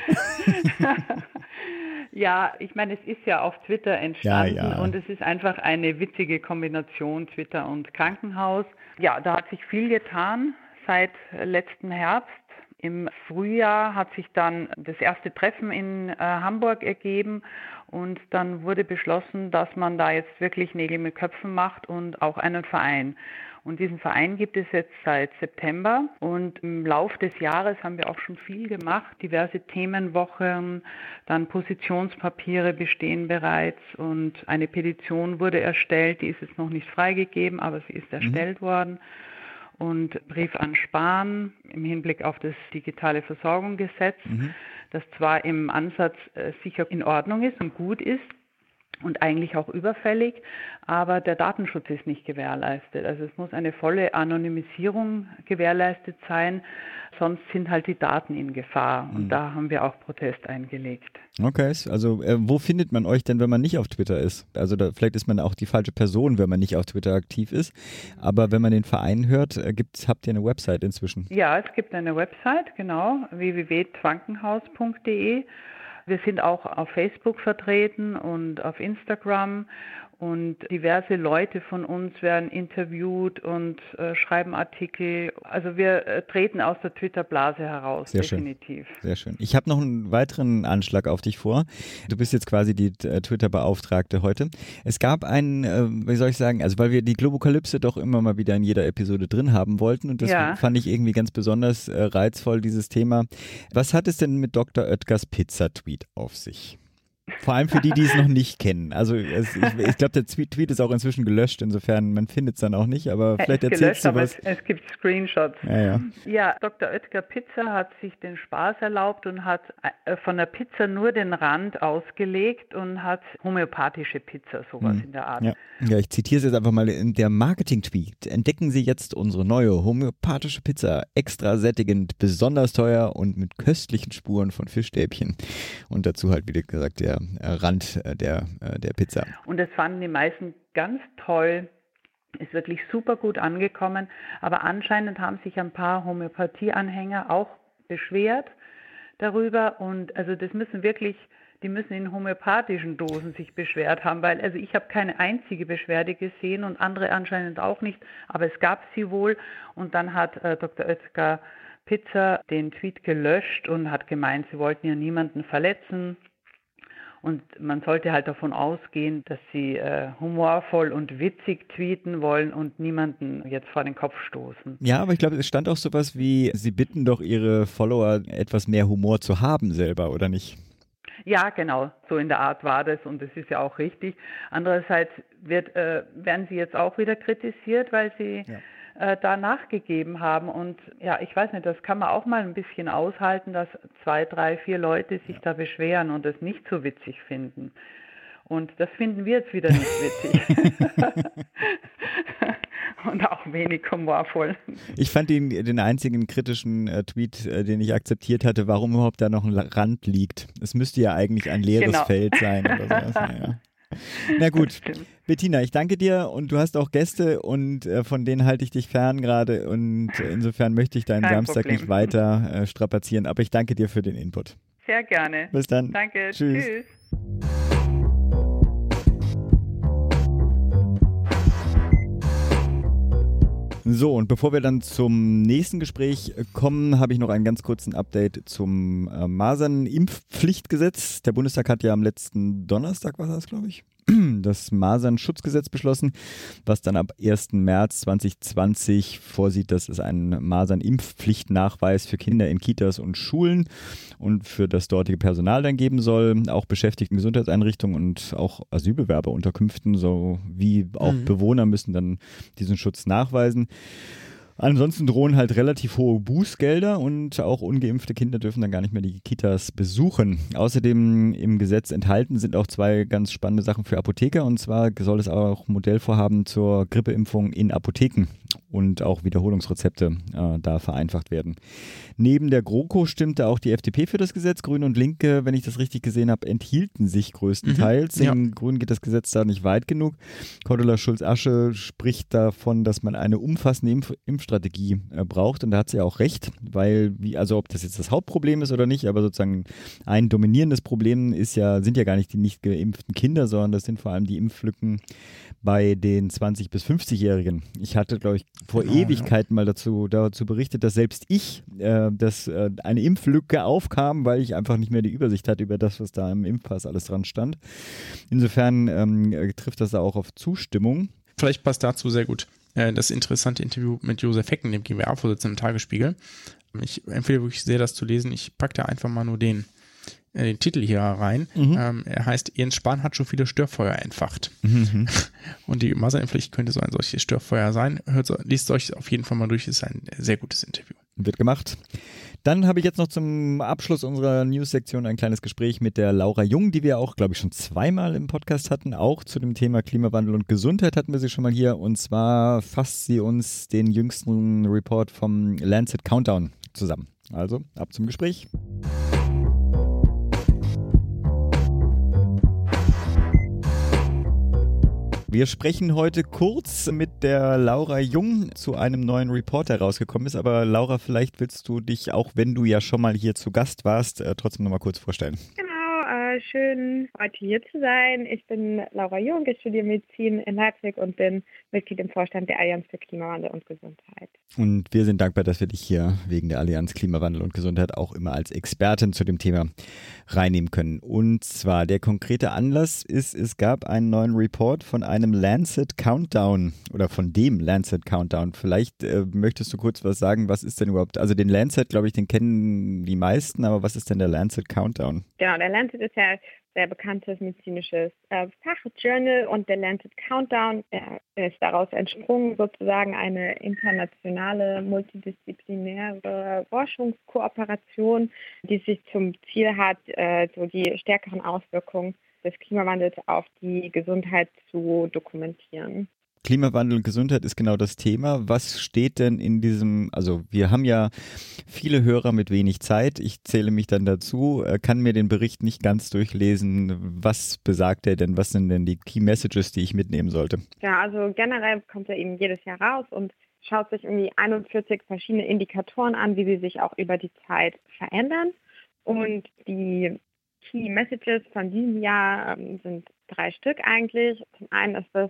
ja, ich meine, es ist ja auf Twitter entstanden ja, ja. und es ist einfach eine witzige Kombination Twitter und Krankenhaus. Ja, da hat sich viel getan seit letzten Herbst. Im Frühjahr hat sich dann das erste Treffen in äh, Hamburg ergeben und dann wurde beschlossen, dass man da jetzt wirklich Nägel mit Köpfen macht und auch einen Verein. Und diesen Verein gibt es jetzt seit September und im Lauf des Jahres haben wir auch schon viel gemacht. Diverse Themenwochen, dann Positionspapiere bestehen bereits und eine Petition wurde erstellt. Die ist jetzt noch nicht freigegeben, aber sie ist mhm. erstellt mhm. worden und Brief an Spahn im Hinblick auf das digitale Versorgungsgesetz, mhm. das zwar im Ansatz äh, sicher in Ordnung ist und gut ist, und eigentlich auch überfällig, aber der Datenschutz ist nicht gewährleistet. Also es muss eine volle Anonymisierung gewährleistet sein, sonst sind halt die Daten in Gefahr. Und mhm. da haben wir auch Protest eingelegt. Okay, also äh, wo findet man euch denn, wenn man nicht auf Twitter ist? Also da, vielleicht ist man auch die falsche Person, wenn man nicht auf Twitter aktiv ist. Aber wenn man den Verein hört, äh, gibt's, habt ihr eine Website inzwischen? Ja, es gibt eine Website, genau, www.twankenhaus.de. Wir sind auch auf Facebook vertreten und auf Instagram und diverse Leute von uns werden interviewt und äh, schreiben Artikel. Also wir äh, treten aus der Twitter-Blase heraus, Sehr definitiv. Schön. Sehr schön. Ich habe noch einen weiteren Anschlag auf dich vor. Du bist jetzt quasi die äh, Twitter-Beauftragte heute. Es gab einen, äh, wie soll ich sagen, also weil wir die Globokalypse doch immer mal wieder in jeder Episode drin haben wollten und das ja. fand ich irgendwie ganz besonders äh, reizvoll, dieses Thema. Was hat es denn mit Dr. Oetkers Pizza-Tweet auf sich? Vor allem für die, die es noch nicht kennen. Also es, ich, ich glaube, der Tweet ist auch inzwischen gelöscht, insofern man findet es dann auch nicht, aber er vielleicht erzählst gelöscht, du was. Es, es, gibt Screenshots. Ja, ja. ja, Dr. Oetker Pizza hat sich den Spaß erlaubt und hat äh, von der Pizza nur den Rand ausgelegt und hat homöopathische Pizza, sowas hm. in der Art. Ja. ja, ich zitiere es jetzt einfach mal in der Marketing-Tweet. Entdecken Sie jetzt unsere neue homöopathische Pizza, extra sättigend, besonders teuer und mit köstlichen Spuren von Fischstäbchen. Und dazu halt, wie gesagt, der äh, Rand äh, der, der Pizza. Und das fanden die meisten ganz toll. Ist wirklich super gut angekommen. Aber anscheinend haben sich ein paar Homöopathie-Anhänger auch beschwert darüber und also das müssen wirklich, die müssen in homöopathischen Dosen sich beschwert haben, weil also ich habe keine einzige Beschwerde gesehen und andere anscheinend auch nicht, aber es gab sie wohl und dann hat äh, Dr. Oetker Pizza den Tweet gelöscht und hat gemeint, sie wollten ja niemanden verletzen und man sollte halt davon ausgehen, dass sie äh, humorvoll und witzig tweeten wollen und niemanden jetzt vor den Kopf stoßen. Ja, aber ich glaube, es stand auch sowas wie, sie bitten doch ihre Follower etwas mehr Humor zu haben selber, oder nicht? Ja, genau, so in der Art war das und das ist ja auch richtig. Andererseits wird, äh, werden sie jetzt auch wieder kritisiert, weil sie ja äh, da nachgegeben haben. Und ja, ich weiß nicht, das kann man auch mal ein bisschen aushalten, dass zwei, drei, vier Leute sich ja. da beschweren und es nicht so witzig finden. Und das finden wir jetzt wieder nicht witzig. und auch wenig humorvoll. Ich fand den, den einzigen kritischen äh, Tweet, äh, den ich akzeptiert hatte, warum überhaupt da noch ein Rand liegt. Es müsste ja eigentlich ein leeres genau. Feld sein oder sowas. Naja. Na gut, Bettina, ich danke dir und du hast auch Gäste und äh, von denen halte ich dich fern gerade und insofern möchte ich deinen Kein Samstag Problem. nicht weiter äh, strapazieren, aber ich danke dir für den Input. Sehr gerne. Bis dann. Danke. Tschüss. Tschüss. So, und bevor wir dann zum nächsten Gespräch kommen, habe ich noch einen ganz kurzen Update zum äh, Masernimpfpflichtgesetz. Der Bundestag hat ja am letzten Donnerstag, war das, glaube ich, das Masernschutzgesetz beschlossen, was dann ab 1. März 2020 vorsieht, dass es einen Masernimpfpflichtnachweis für Kinder in Kitas und Schulen und für das dortige Personal dann geben soll, auch Beschäftigten Gesundheitseinrichtungen und auch Asylbewerberunterkünften sowie auch mhm. Bewohner müssen dann diesen Schutz nachweisen. Ansonsten drohen halt relativ hohe Bußgelder und auch ungeimpfte Kinder dürfen dann gar nicht mehr die Kitas besuchen. Außerdem im Gesetz enthalten sind auch zwei ganz spannende Sachen für Apotheker und zwar soll es auch Modellvorhaben zur Grippeimpfung in Apotheken und auch Wiederholungsrezepte äh, da vereinfacht werden. Neben der GroKo stimmte auch die FDP für das Gesetz. Grüne und Linke, wenn ich das richtig gesehen habe, enthielten sich größtenteils. Mhm, ja. Den Grünen geht das Gesetz da nicht weit genug. Cordula Schulz-Asche spricht davon, dass man eine umfassende Impf Impfstrategie äh, braucht. Und da hat sie auch recht, weil, wie, also ob das jetzt das Hauptproblem ist oder nicht, aber sozusagen ein dominierendes Problem ist ja, sind ja gar nicht die nicht geimpften Kinder, sondern das sind vor allem die Impflücken bei den 20- bis 50-Jährigen. Ich hatte, glaube ich, vor genau, Ewigkeiten ja. mal dazu, dazu berichtet, dass selbst ich, äh, dass äh, eine Impflücke aufkam, weil ich einfach nicht mehr die Übersicht hatte über das, was da im Impfpass alles dran stand. Insofern ähm, äh, trifft das da auch auf Zustimmung. Vielleicht passt dazu sehr gut äh, das interessante Interview mit Josef Hecken, dem GWA-Vorsitzenden im Tagesspiegel. Ich empfehle wirklich sehr, das zu lesen. Ich packe da einfach mal nur den den Titel hier rein. Mhm. Ähm, er heißt, Jens Spahn hat schon viele Störfeuer entfacht. Mhm. Und die Masernimpfpflicht könnte so ein solches Störfeuer sein. Hört, liest euch auf jeden Fall mal durch, ist ein sehr gutes Interview. Wird gemacht. Dann habe ich jetzt noch zum Abschluss unserer News-Sektion ein kleines Gespräch mit der Laura Jung, die wir auch, glaube ich, schon zweimal im Podcast hatten. Auch zu dem Thema Klimawandel und Gesundheit hatten wir sie schon mal hier. Und zwar fasst sie uns den jüngsten Report vom Lancet Countdown zusammen. Also ab zum Gespräch. Wir sprechen heute kurz mit der Laura Jung zu einem neuen Report, der rausgekommen ist. Aber Laura, vielleicht willst du dich, auch wenn du ja schon mal hier zu Gast warst, äh, trotzdem nochmal kurz vorstellen. Genau, schön heute hier zu sein. Ich bin Laura Jung, ich studiere Medizin in Leipzig und bin Mitglied im Vorstand der Allianz für Klimawandel und Gesundheit. Und wir sind dankbar, dass wir dich hier wegen der Allianz Klimawandel und Gesundheit auch immer als Expertin zu dem Thema reinnehmen können. Und zwar der konkrete Anlass ist, es gab einen neuen Report von einem Lancet Countdown oder von dem Lancet Countdown. Vielleicht äh, möchtest du kurz was sagen, was ist denn überhaupt, also den Lancet, glaube ich, den kennen die meisten, aber was ist denn der Lancet Countdown? Genau, der Lancet ist ja sehr bekanntes medizinisches äh, Fachjournal und der Lancet Countdown äh, ist daraus entsprungen, sozusagen eine internationale multidisziplinäre Forschungskooperation, die sich zum Ziel hat, äh, so die stärkeren Auswirkungen des Klimawandels auf die Gesundheit zu dokumentieren. Klimawandel und Gesundheit ist genau das Thema. Was steht denn in diesem, also wir haben ja viele Hörer mit wenig Zeit. Ich zähle mich dann dazu, äh, kann mir den Bericht nicht ganz durchlesen. Was besagt er denn? Was sind denn die Key Messages, die ich mitnehmen sollte? Ja, also generell kommt er eben jedes Jahr raus und schaut sich irgendwie 41 verschiedene Indikatoren an, wie sie sich auch über die Zeit verändern. Und die Key Messages von diesem Jahr ähm, sind drei Stück eigentlich. Zum einen ist das,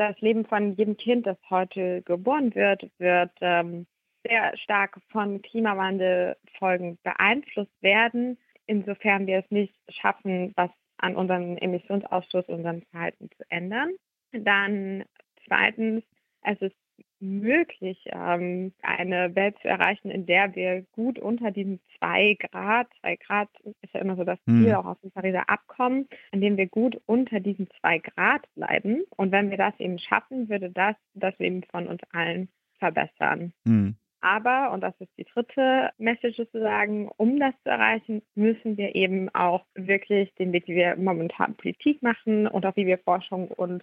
das Leben von jedem Kind, das heute geboren wird, wird ähm, sehr stark von Klimawandelfolgen beeinflusst werden, insofern wir es nicht schaffen, was an unserem Emissionsausstoß, unserem Verhalten zu ändern. Dann zweitens, es ist möglich, ähm, eine Welt zu erreichen, in der wir gut unter diesen zwei Grad, zwei Grad ist ja immer so das Ziel mhm. auch aus dem Pariser Abkommen, in dem wir gut unter diesen zwei Grad bleiben. Und wenn wir das eben schaffen, würde das das Leben von uns allen verbessern. Mhm. Aber, und das ist die dritte Message sozusagen, um das zu erreichen, müssen wir eben auch wirklich den Weg, wie wir momentan Politik machen und auch wie wir Forschung und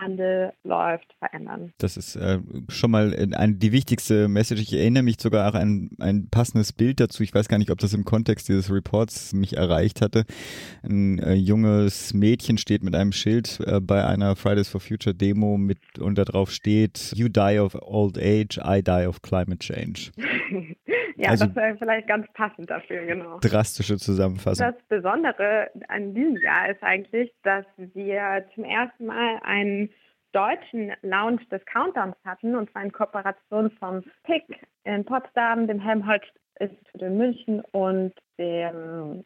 Handel läuft, verändern. Das ist äh, schon mal eine, die wichtigste Message. Ich erinnere mich sogar an ein, ein passendes Bild dazu. Ich weiß gar nicht, ob das im Kontext dieses Reports mich erreicht hatte. Ein äh, junges Mädchen steht mit einem Schild äh, bei einer Fridays for Future Demo mit und da drauf steht You die of old age, I die of climate change. ja, also, das wäre vielleicht ganz passend dafür, genau. Drastische Zusammenfassung. Das Besondere an diesem Jahr ist eigentlich, dass wir zum ersten Mal einen deutschen Lounge des Countdowns hatten, und zwar in Kooperation vom PIC in Potsdam, dem Helmholtz-Institut in München und dem,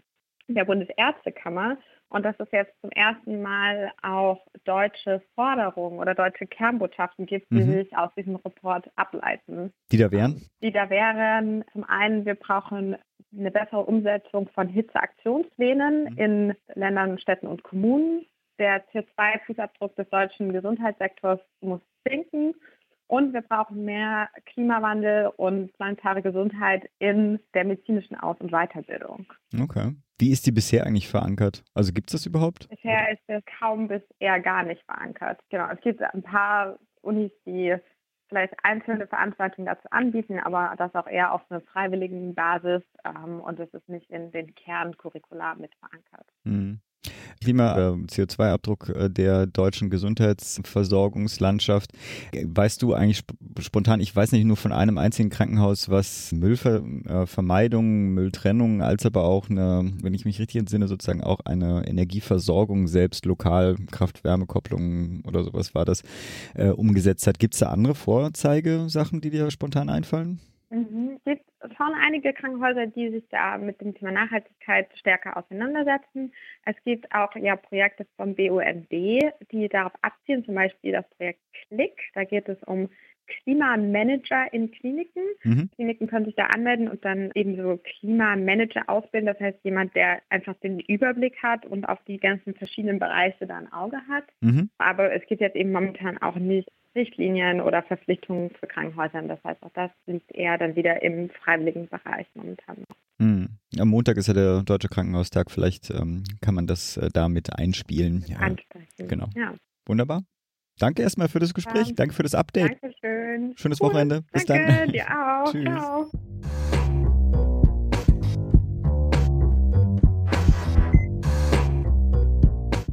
der Bundesärztekammer. Und dass es jetzt zum ersten Mal auch deutsche Forderungen oder deutsche Kernbotschaften gibt, die mhm. sich aus diesem Report ableiten. Die da wären? Die da wären zum einen, wir brauchen eine bessere Umsetzung von Hitzeaktionsplänen mhm. in Ländern, Städten und Kommunen. Der CO2-Fußabdruck des deutschen Gesundheitssektors muss sinken. Und wir brauchen mehr Klimawandel und planetare Gesundheit in der medizinischen Aus- und Weiterbildung. Okay. Wie ist die bisher eigentlich verankert? Also gibt es das überhaupt? Bisher ist es kaum bis eher gar nicht verankert. Genau. Es gibt ein paar Unis, die vielleicht einzelne Veranstaltungen dazu anbieten, aber das auch eher auf einer freiwilligen Basis ähm, und es ist nicht in den Kerncurricula mit verankert. Mhm. Klima, äh, CO2-Abdruck äh, der deutschen Gesundheitsversorgungslandschaft. Weißt du eigentlich sp spontan, ich weiß nicht nur von einem einzigen Krankenhaus, was Müllvermeidung, äh, Mülltrennung, als aber auch eine, wenn ich mich richtig entsinne, sozusagen auch eine Energieversorgung selbst lokal, Kraft-Wärme-Kopplung oder sowas war das, äh, umgesetzt hat. Gibt es da andere Vorzeigesachen, die dir spontan einfallen? Mhm. Es gibt schon einige Krankenhäuser, die sich da mit dem Thema Nachhaltigkeit stärker auseinandersetzen. Es gibt auch ja Projekte vom BUND, die darauf abzielen, zum Beispiel das Projekt Click. Da geht es um Klimamanager in Kliniken. Mhm. Kliniken können sich da anmelden und dann eben so Klimamanager ausbilden. Das heißt, jemand, der einfach den Überblick hat und auf die ganzen verschiedenen Bereiche da ein Auge hat. Mhm. Aber es gibt jetzt eben momentan auch nicht Richtlinien oder Verpflichtungen für Krankenhäusern. Das heißt, auch das liegt eher dann wieder im freiwilligen Bereich momentan noch. Hm. Am Montag ist ja der Deutsche Krankenhaustag. Vielleicht ähm, kann man das äh, damit einspielen. Ja. Ansprechen. Genau. Ja. Wunderbar. Danke erstmal für das Gespräch. Ja. Danke für das Update. Dankeschön. Schönes cool. Wochenende. Bis Danke, dann. Dir auch. Tschüss. Ciao.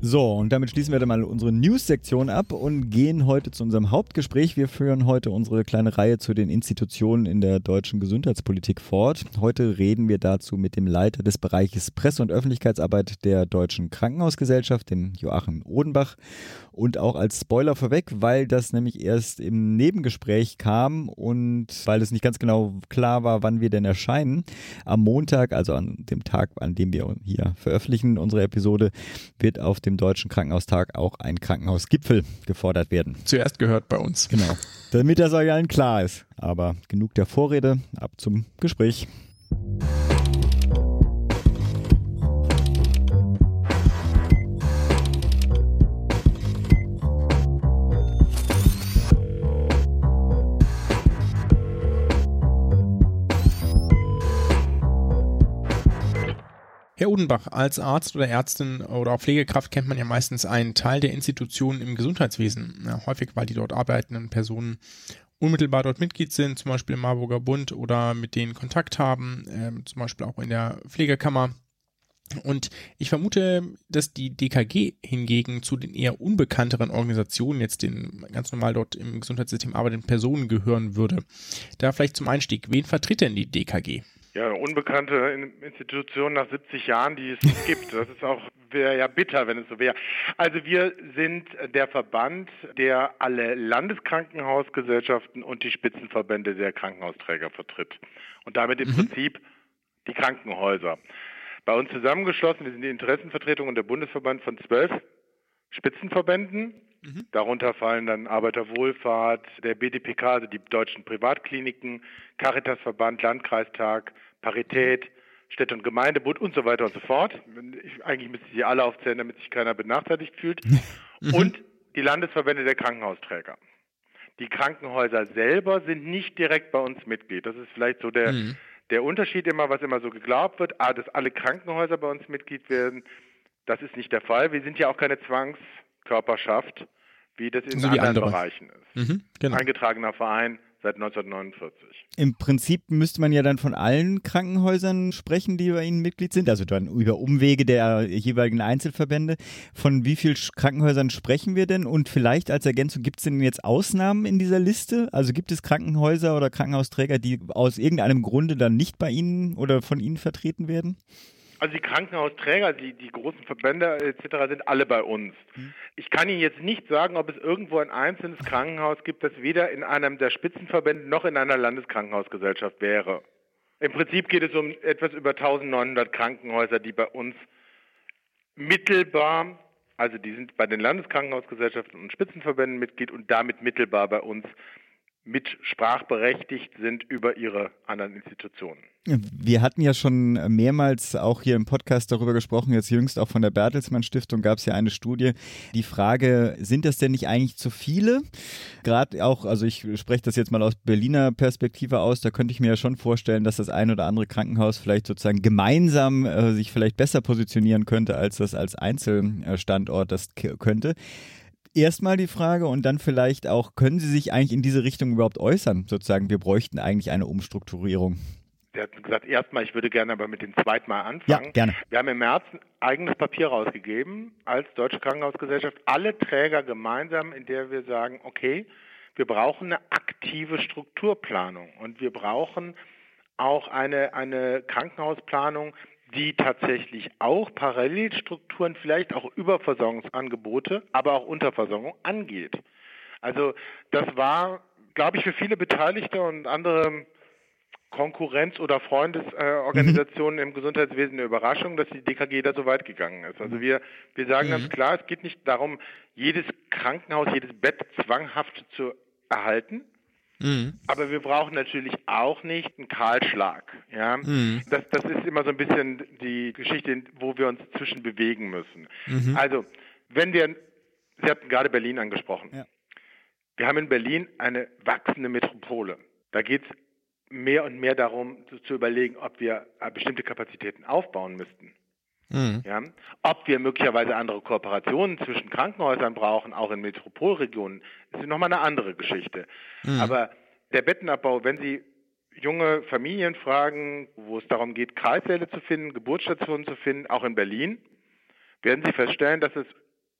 So, und damit schließen wir dann mal unsere News-Sektion ab und gehen heute zu unserem Hauptgespräch. Wir führen heute unsere kleine Reihe zu den Institutionen in der deutschen Gesundheitspolitik fort. Heute reden wir dazu mit dem Leiter des Bereiches Presse- und Öffentlichkeitsarbeit der Deutschen Krankenhausgesellschaft, dem Joachim Odenbach. Und auch als Spoiler vorweg, weil das nämlich erst im Nebengespräch kam und weil es nicht ganz genau klar war, wann wir denn erscheinen. Am Montag, also an dem Tag, an dem wir hier veröffentlichen, unsere Episode, wird auf dem Deutschen Krankenhaustag auch ein Krankenhausgipfel gefordert werden. Zuerst gehört bei uns. Genau. Damit das euch allen klar ist. Aber genug der Vorrede, ab zum Gespräch. Herr Udenbach, als Arzt oder Ärztin oder auch Pflegekraft kennt man ja meistens einen Teil der Institutionen im Gesundheitswesen. Ja, häufig, weil die dort arbeitenden Personen unmittelbar dort Mitglied sind, zum Beispiel im Marburger Bund oder mit denen Kontakt haben, äh, zum Beispiel auch in der Pflegekammer. Und ich vermute, dass die DKG hingegen zu den eher unbekannteren Organisationen, jetzt den ganz normal dort im Gesundheitssystem arbeitenden Personen gehören würde. Da vielleicht zum Einstieg, wen vertritt denn die DKG? Ja, eine unbekannte Institution nach 70 Jahren, die es gibt. Das ist auch wäre ja bitter, wenn es so wäre. Also wir sind der Verband, der alle Landeskrankenhausgesellschaften und die Spitzenverbände der Krankenhausträger vertritt. Und damit im mhm. Prinzip die Krankenhäuser. Bei uns zusammengeschlossen, wir sind die Interessenvertretung und der Bundesverband von zwölf Spitzenverbänden. Mhm. Darunter fallen dann Arbeiterwohlfahrt, der BDPK, also die deutschen Privatkliniken, Caritasverband, Landkreistag, Parität, Städte- und Gemeindebund und so weiter und so fort. Ich, eigentlich müsste ich sie alle aufzählen, damit sich keiner benachteiligt fühlt. Mhm. Und die Landesverbände der Krankenhausträger. Die Krankenhäuser selber sind nicht direkt bei uns Mitglied. Das ist vielleicht so der, mhm. der Unterschied immer, was immer so geglaubt wird, ah, dass alle Krankenhäuser bei uns Mitglied werden. Das ist nicht der Fall. Wir sind ja auch keine Zwangskörperschaft, wie das in so anderen Bereichen ist. Mhm, genau. Eingetragener Verein, seit 1949. Im Prinzip müsste man ja dann von allen Krankenhäusern sprechen, die bei Ihnen Mitglied sind, also dann über Umwege der jeweiligen Einzelverbände. Von wie vielen Krankenhäusern sprechen wir denn? Und vielleicht als Ergänzung, gibt es denn jetzt Ausnahmen in dieser Liste? Also gibt es Krankenhäuser oder Krankenhausträger, die aus irgendeinem Grunde dann nicht bei Ihnen oder von Ihnen vertreten werden? Also die Krankenhausträger, die, die großen Verbände etc. sind alle bei uns. Mhm. Ich kann Ihnen jetzt nicht sagen, ob es irgendwo ein einzelnes Krankenhaus gibt, das weder in einem der Spitzenverbände noch in einer Landeskrankenhausgesellschaft wäre. Im Prinzip geht es um etwas über 1900 Krankenhäuser, die bei uns mittelbar, also die sind bei den Landeskrankenhausgesellschaften und Spitzenverbänden Mitglied und damit mittelbar bei uns mitsprachberechtigt sind über ihre anderen Institutionen. Wir hatten ja schon mehrmals auch hier im Podcast darüber gesprochen, jetzt jüngst auch von der Bertelsmann Stiftung gab es ja eine Studie. Die Frage, sind das denn nicht eigentlich zu viele? Gerade auch, also ich spreche das jetzt mal aus Berliner Perspektive aus, da könnte ich mir ja schon vorstellen, dass das ein oder andere Krankenhaus vielleicht sozusagen gemeinsam äh, sich vielleicht besser positionieren könnte, als das als Einzelstandort das könnte erstmal die Frage und dann vielleicht auch, können Sie sich eigentlich in diese Richtung überhaupt äußern? Sozusagen, wir bräuchten eigentlich eine Umstrukturierung. Sie hatten gesagt, erstmal, ich würde gerne aber mit dem zweiten Mal anfangen. Ja, gerne. Wir haben im März ein eigenes Papier rausgegeben als Deutsche Krankenhausgesellschaft, alle Träger gemeinsam, in der wir sagen, okay, wir brauchen eine aktive Strukturplanung und wir brauchen auch eine, eine Krankenhausplanung, die tatsächlich auch Parallelstrukturen, vielleicht auch Überversorgungsangebote, aber auch Unterversorgung angeht. Also das war, glaube ich, für viele Beteiligte und andere Konkurrenz- oder Freundesorganisationen mhm. im Gesundheitswesen eine Überraschung, dass die DKG da so weit gegangen ist. Also wir, wir sagen mhm. ganz klar, es geht nicht darum, jedes Krankenhaus, jedes Bett zwanghaft zu erhalten, Mhm. Aber wir brauchen natürlich auch nicht einen Kahlschlag. Ja? Mhm. Das, das ist immer so ein bisschen die Geschichte, wo wir uns zwischen bewegen müssen. Mhm. Also, wenn wir, Sie hatten gerade Berlin angesprochen. Ja. Wir haben in Berlin eine wachsende Metropole. Da geht es mehr und mehr darum, zu, zu überlegen, ob wir äh, bestimmte Kapazitäten aufbauen müssten. Mhm. Ja? Ob wir möglicherweise andere Kooperationen zwischen Krankenhäusern brauchen, auch in Metropolregionen, ist nochmal eine andere Geschichte. Mhm. Aber der Bettenabbau, wenn Sie junge Familien fragen, wo es darum geht, Kreissäle zu finden, Geburtsstationen zu finden, auch in Berlin, werden Sie feststellen, dass es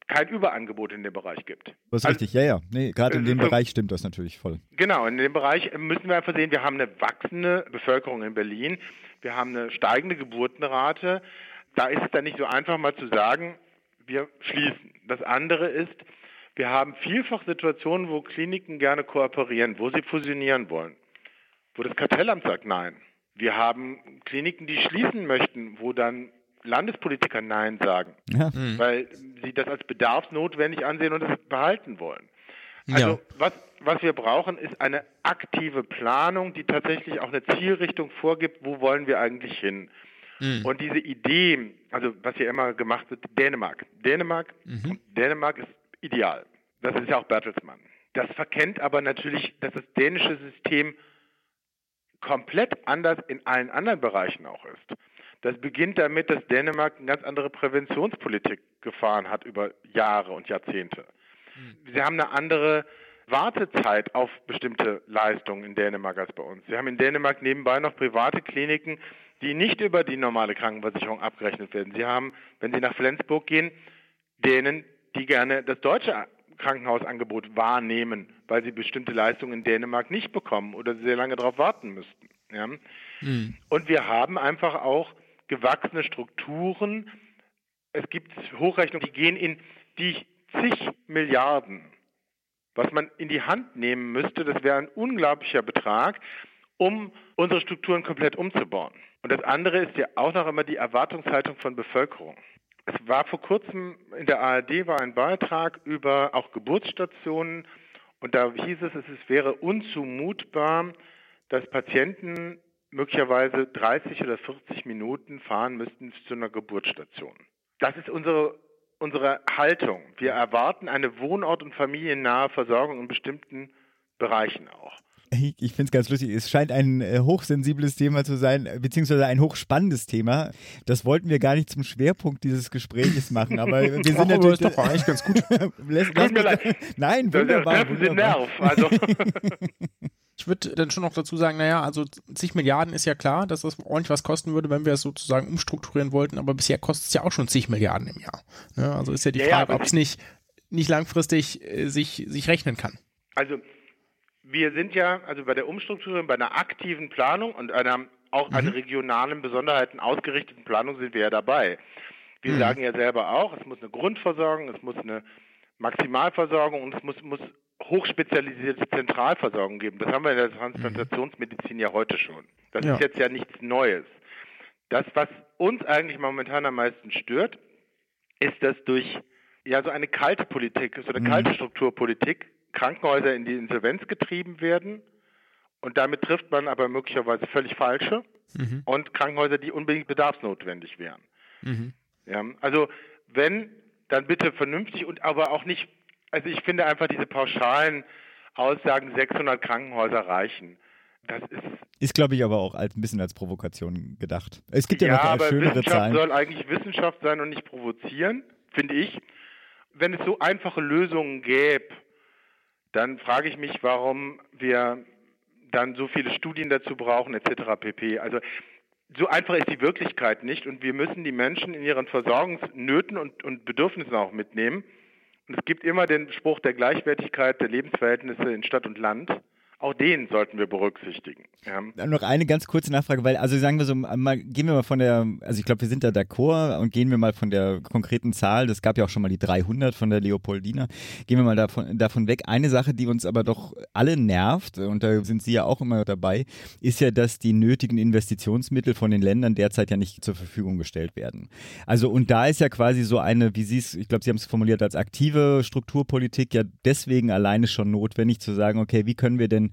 kein Überangebot in dem Bereich gibt. Das ist also, richtig, ja, ja. Nee, Gerade in dem Bereich stimmt das natürlich voll. Genau, in dem Bereich müssen wir einfach sehen, wir haben eine wachsende Bevölkerung in Berlin, wir haben eine steigende Geburtenrate da ist es dann nicht so einfach mal zu sagen, wir schließen. Das andere ist, wir haben vielfach Situationen, wo Kliniken gerne kooperieren, wo sie fusionieren wollen, wo das Kartellamt sagt Nein. Wir haben Kliniken, die schließen möchten, wo dann Landespolitiker Nein sagen, ja. Mhm. weil sie das als bedarfsnotwendig ansehen und es behalten wollen. Also ja. was, was wir brauchen, ist eine aktive Planung, die tatsächlich auch eine Zielrichtung vorgibt, wo wollen wir eigentlich hin. Mhm. Und diese Idee, also was hier immer gemacht wird, Dänemark. Dänemark, mhm. Dänemark ist ideal. Das ist ja auch Bertelsmann. Das verkennt aber natürlich, dass das dänische System komplett anders in allen anderen Bereichen auch ist. Das beginnt damit, dass Dänemark eine ganz andere Präventionspolitik gefahren hat über Jahre und Jahrzehnte. Mhm. Sie haben eine andere Wartezeit auf bestimmte Leistungen in Dänemark als bei uns. Sie haben in Dänemark nebenbei noch private Kliniken, die nicht über die normale Krankenversicherung abgerechnet werden. Sie haben, wenn Sie nach Flensburg gehen, denen, die gerne das deutsche Krankenhausangebot wahrnehmen, weil sie bestimmte Leistungen in Dänemark nicht bekommen oder sehr lange darauf warten müssten. Ja? Mhm. Und wir haben einfach auch gewachsene Strukturen. Es gibt Hochrechnungen, die gehen in die zig Milliarden, was man in die Hand nehmen müsste. Das wäre ein unglaublicher Betrag, um unsere Strukturen komplett umzubauen. Und das andere ist ja auch noch immer die Erwartungshaltung von Bevölkerung. Es war vor kurzem in der ARD war ein Beitrag über auch Geburtsstationen und da hieß es, es wäre unzumutbar, dass Patienten möglicherweise 30 oder 40 Minuten fahren müssten zu einer Geburtsstation. Das ist unsere, unsere Haltung. Wir erwarten eine wohnort- und familiennahe Versorgung in bestimmten Bereichen auch. Ich finde es ganz lustig. Es scheint ein äh, hochsensibles Thema zu sein, beziehungsweise ein hochspannendes Thema. Das wollten wir gar nicht zum Schwerpunkt dieses Gesprächs machen, aber wir sind natürlich. Das ist doch eigentlich ganz gut. lass, lass mir leid. Nein, wunderbar. Das ist Nerv. Also. Ich würde dann schon noch dazu sagen, naja, also zig Milliarden ist ja klar, dass das ordentlich was kosten würde, wenn wir es sozusagen umstrukturieren wollten, aber bisher kostet es ja auch schon zig Milliarden im Jahr. Ja, also ist ja die Frage, ja, ob es nicht, nicht langfristig äh, sich, sich rechnen kann. Also wir sind ja, also bei der Umstrukturierung, bei einer aktiven Planung und einer auch mhm. an regionalen Besonderheiten ausgerichteten Planung sind wir ja dabei. Wir mhm. sagen ja selber auch, es muss eine Grundversorgung, es muss eine Maximalversorgung und es muss, muss hochspezialisierte Zentralversorgung geben. Das haben wir in der Transplantationsmedizin ja heute schon. Das ja. ist jetzt ja nichts Neues. Das, was uns eigentlich momentan am meisten stört, ist, dass durch ja so eine kalte Politik, so eine mhm. kalte Strukturpolitik Krankenhäuser in die Insolvenz getrieben werden und damit trifft man aber möglicherweise völlig falsche mhm. und Krankenhäuser, die unbedingt bedarfsnotwendig wären. Mhm. Ja, also wenn, dann bitte vernünftig und aber auch nicht, also ich finde einfach diese pauschalen Aussagen, 600 Krankenhäuser reichen. Das ist, ist glaube ich, aber auch als, ein bisschen als Provokation gedacht. Es gibt ja, ja noch aber schönere Wissenschaft Zahlen. soll eigentlich Wissenschaft sein und nicht provozieren, finde ich. Wenn es so einfache Lösungen gäbe, dann frage ich mich, warum wir dann so viele Studien dazu brauchen, etc. pp. Also so einfach ist die Wirklichkeit nicht und wir müssen die Menschen in ihren Versorgungsnöten und, und Bedürfnissen auch mitnehmen. Und es gibt immer den Spruch der Gleichwertigkeit der Lebensverhältnisse in Stadt und Land. Auch den sollten wir berücksichtigen. Ja. Noch eine ganz kurze Nachfrage, weil, also sagen wir so, mal, gehen wir mal von der, also ich glaube, wir sind da d'accord und gehen wir mal von der konkreten Zahl, das gab ja auch schon mal die 300 von der Leopoldina, gehen wir mal davon, davon weg. Eine Sache, die uns aber doch alle nervt, und da sind Sie ja auch immer dabei, ist ja, dass die nötigen Investitionsmittel von den Ländern derzeit ja nicht zur Verfügung gestellt werden. Also, und da ist ja quasi so eine, wie Sie es, ich glaube, Sie haben es formuliert als aktive Strukturpolitik, ja deswegen alleine schon notwendig zu sagen, okay, wie können wir denn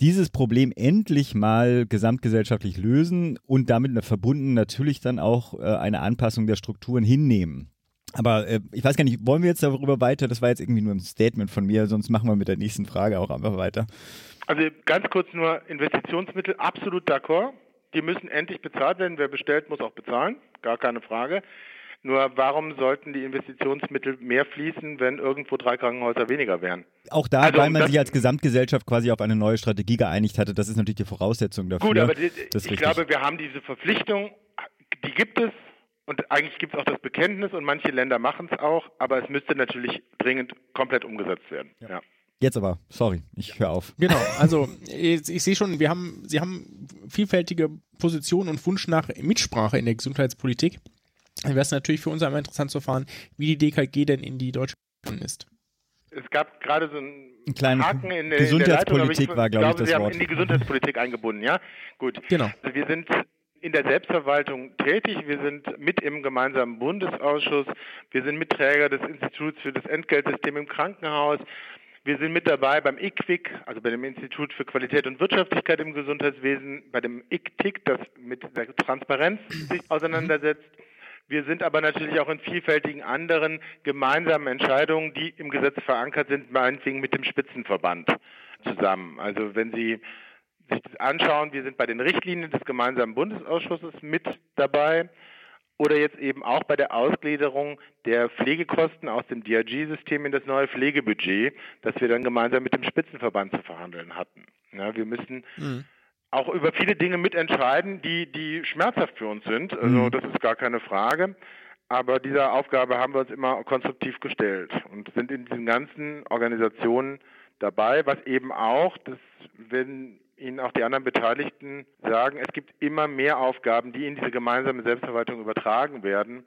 dieses Problem endlich mal gesamtgesellschaftlich lösen und damit verbunden natürlich dann auch äh, eine Anpassung der Strukturen hinnehmen. Aber äh, ich weiß gar nicht, wollen wir jetzt darüber weiter? Das war jetzt irgendwie nur ein Statement von mir, sonst machen wir mit der nächsten Frage auch einfach weiter. Also ganz kurz nur Investitionsmittel, absolut d'accord. Die müssen endlich bezahlt werden. Wer bestellt, muss auch bezahlen, gar keine Frage. Nur warum sollten die Investitionsmittel mehr fließen, wenn irgendwo drei Krankenhäuser weniger wären? Auch da, also, weil man sich als Gesamtgesellschaft quasi auf eine neue Strategie geeinigt hatte, das ist natürlich die Voraussetzung dafür. Gut, aber die, ich glaube, wir haben diese Verpflichtung, die gibt es und eigentlich gibt es auch das Bekenntnis und manche Länder machen es auch, aber es müsste natürlich dringend komplett umgesetzt werden. Ja. ja. Jetzt aber, sorry, ich höre auf. Genau, also ich, ich sehe schon, wir haben, Sie haben vielfältige Positionen und Wunsch nach Mitsprache in der Gesundheitspolitik. Dann wäre es natürlich für uns einmal interessant zu erfahren, wie die DKG denn in die deutsche ist. Es gab gerade so einen ein kleinen Haken in, Gesundheitspolitik in der Leitung, war, glaube ich, das Sie Wort. haben in die Gesundheitspolitik eingebunden, ja? Gut. Genau. Also wir sind in der Selbstverwaltung tätig. Wir sind mit im gemeinsamen Bundesausschuss. Wir sind Mitträger des Instituts für das Entgeltsystem im Krankenhaus. Wir sind mit dabei beim IQWIC, also bei dem Institut für Qualität und Wirtschaftlichkeit im Gesundheitswesen, bei dem ICTIC, das mit der Transparenz sich auseinandersetzt. Wir sind aber natürlich auch in vielfältigen anderen gemeinsamen Entscheidungen, die im Gesetz verankert sind, meinetwegen mit dem Spitzenverband zusammen. Also wenn Sie sich das anschauen, wir sind bei den Richtlinien des gemeinsamen Bundesausschusses mit dabei oder jetzt eben auch bei der Ausgliederung der Pflegekosten aus dem DRG-System in das neue Pflegebudget, das wir dann gemeinsam mit dem Spitzenverband zu verhandeln hatten. Ja, wir müssen mhm. Auch über viele Dinge mitentscheiden, die, die schmerzhaft für uns sind. Also mhm. das ist gar keine Frage. Aber dieser Aufgabe haben wir uns immer konstruktiv gestellt und sind in diesen ganzen Organisationen dabei, was eben auch, das wenn Ihnen auch die anderen Beteiligten sagen, es gibt immer mehr Aufgaben, die in diese gemeinsame Selbstverwaltung übertragen werden,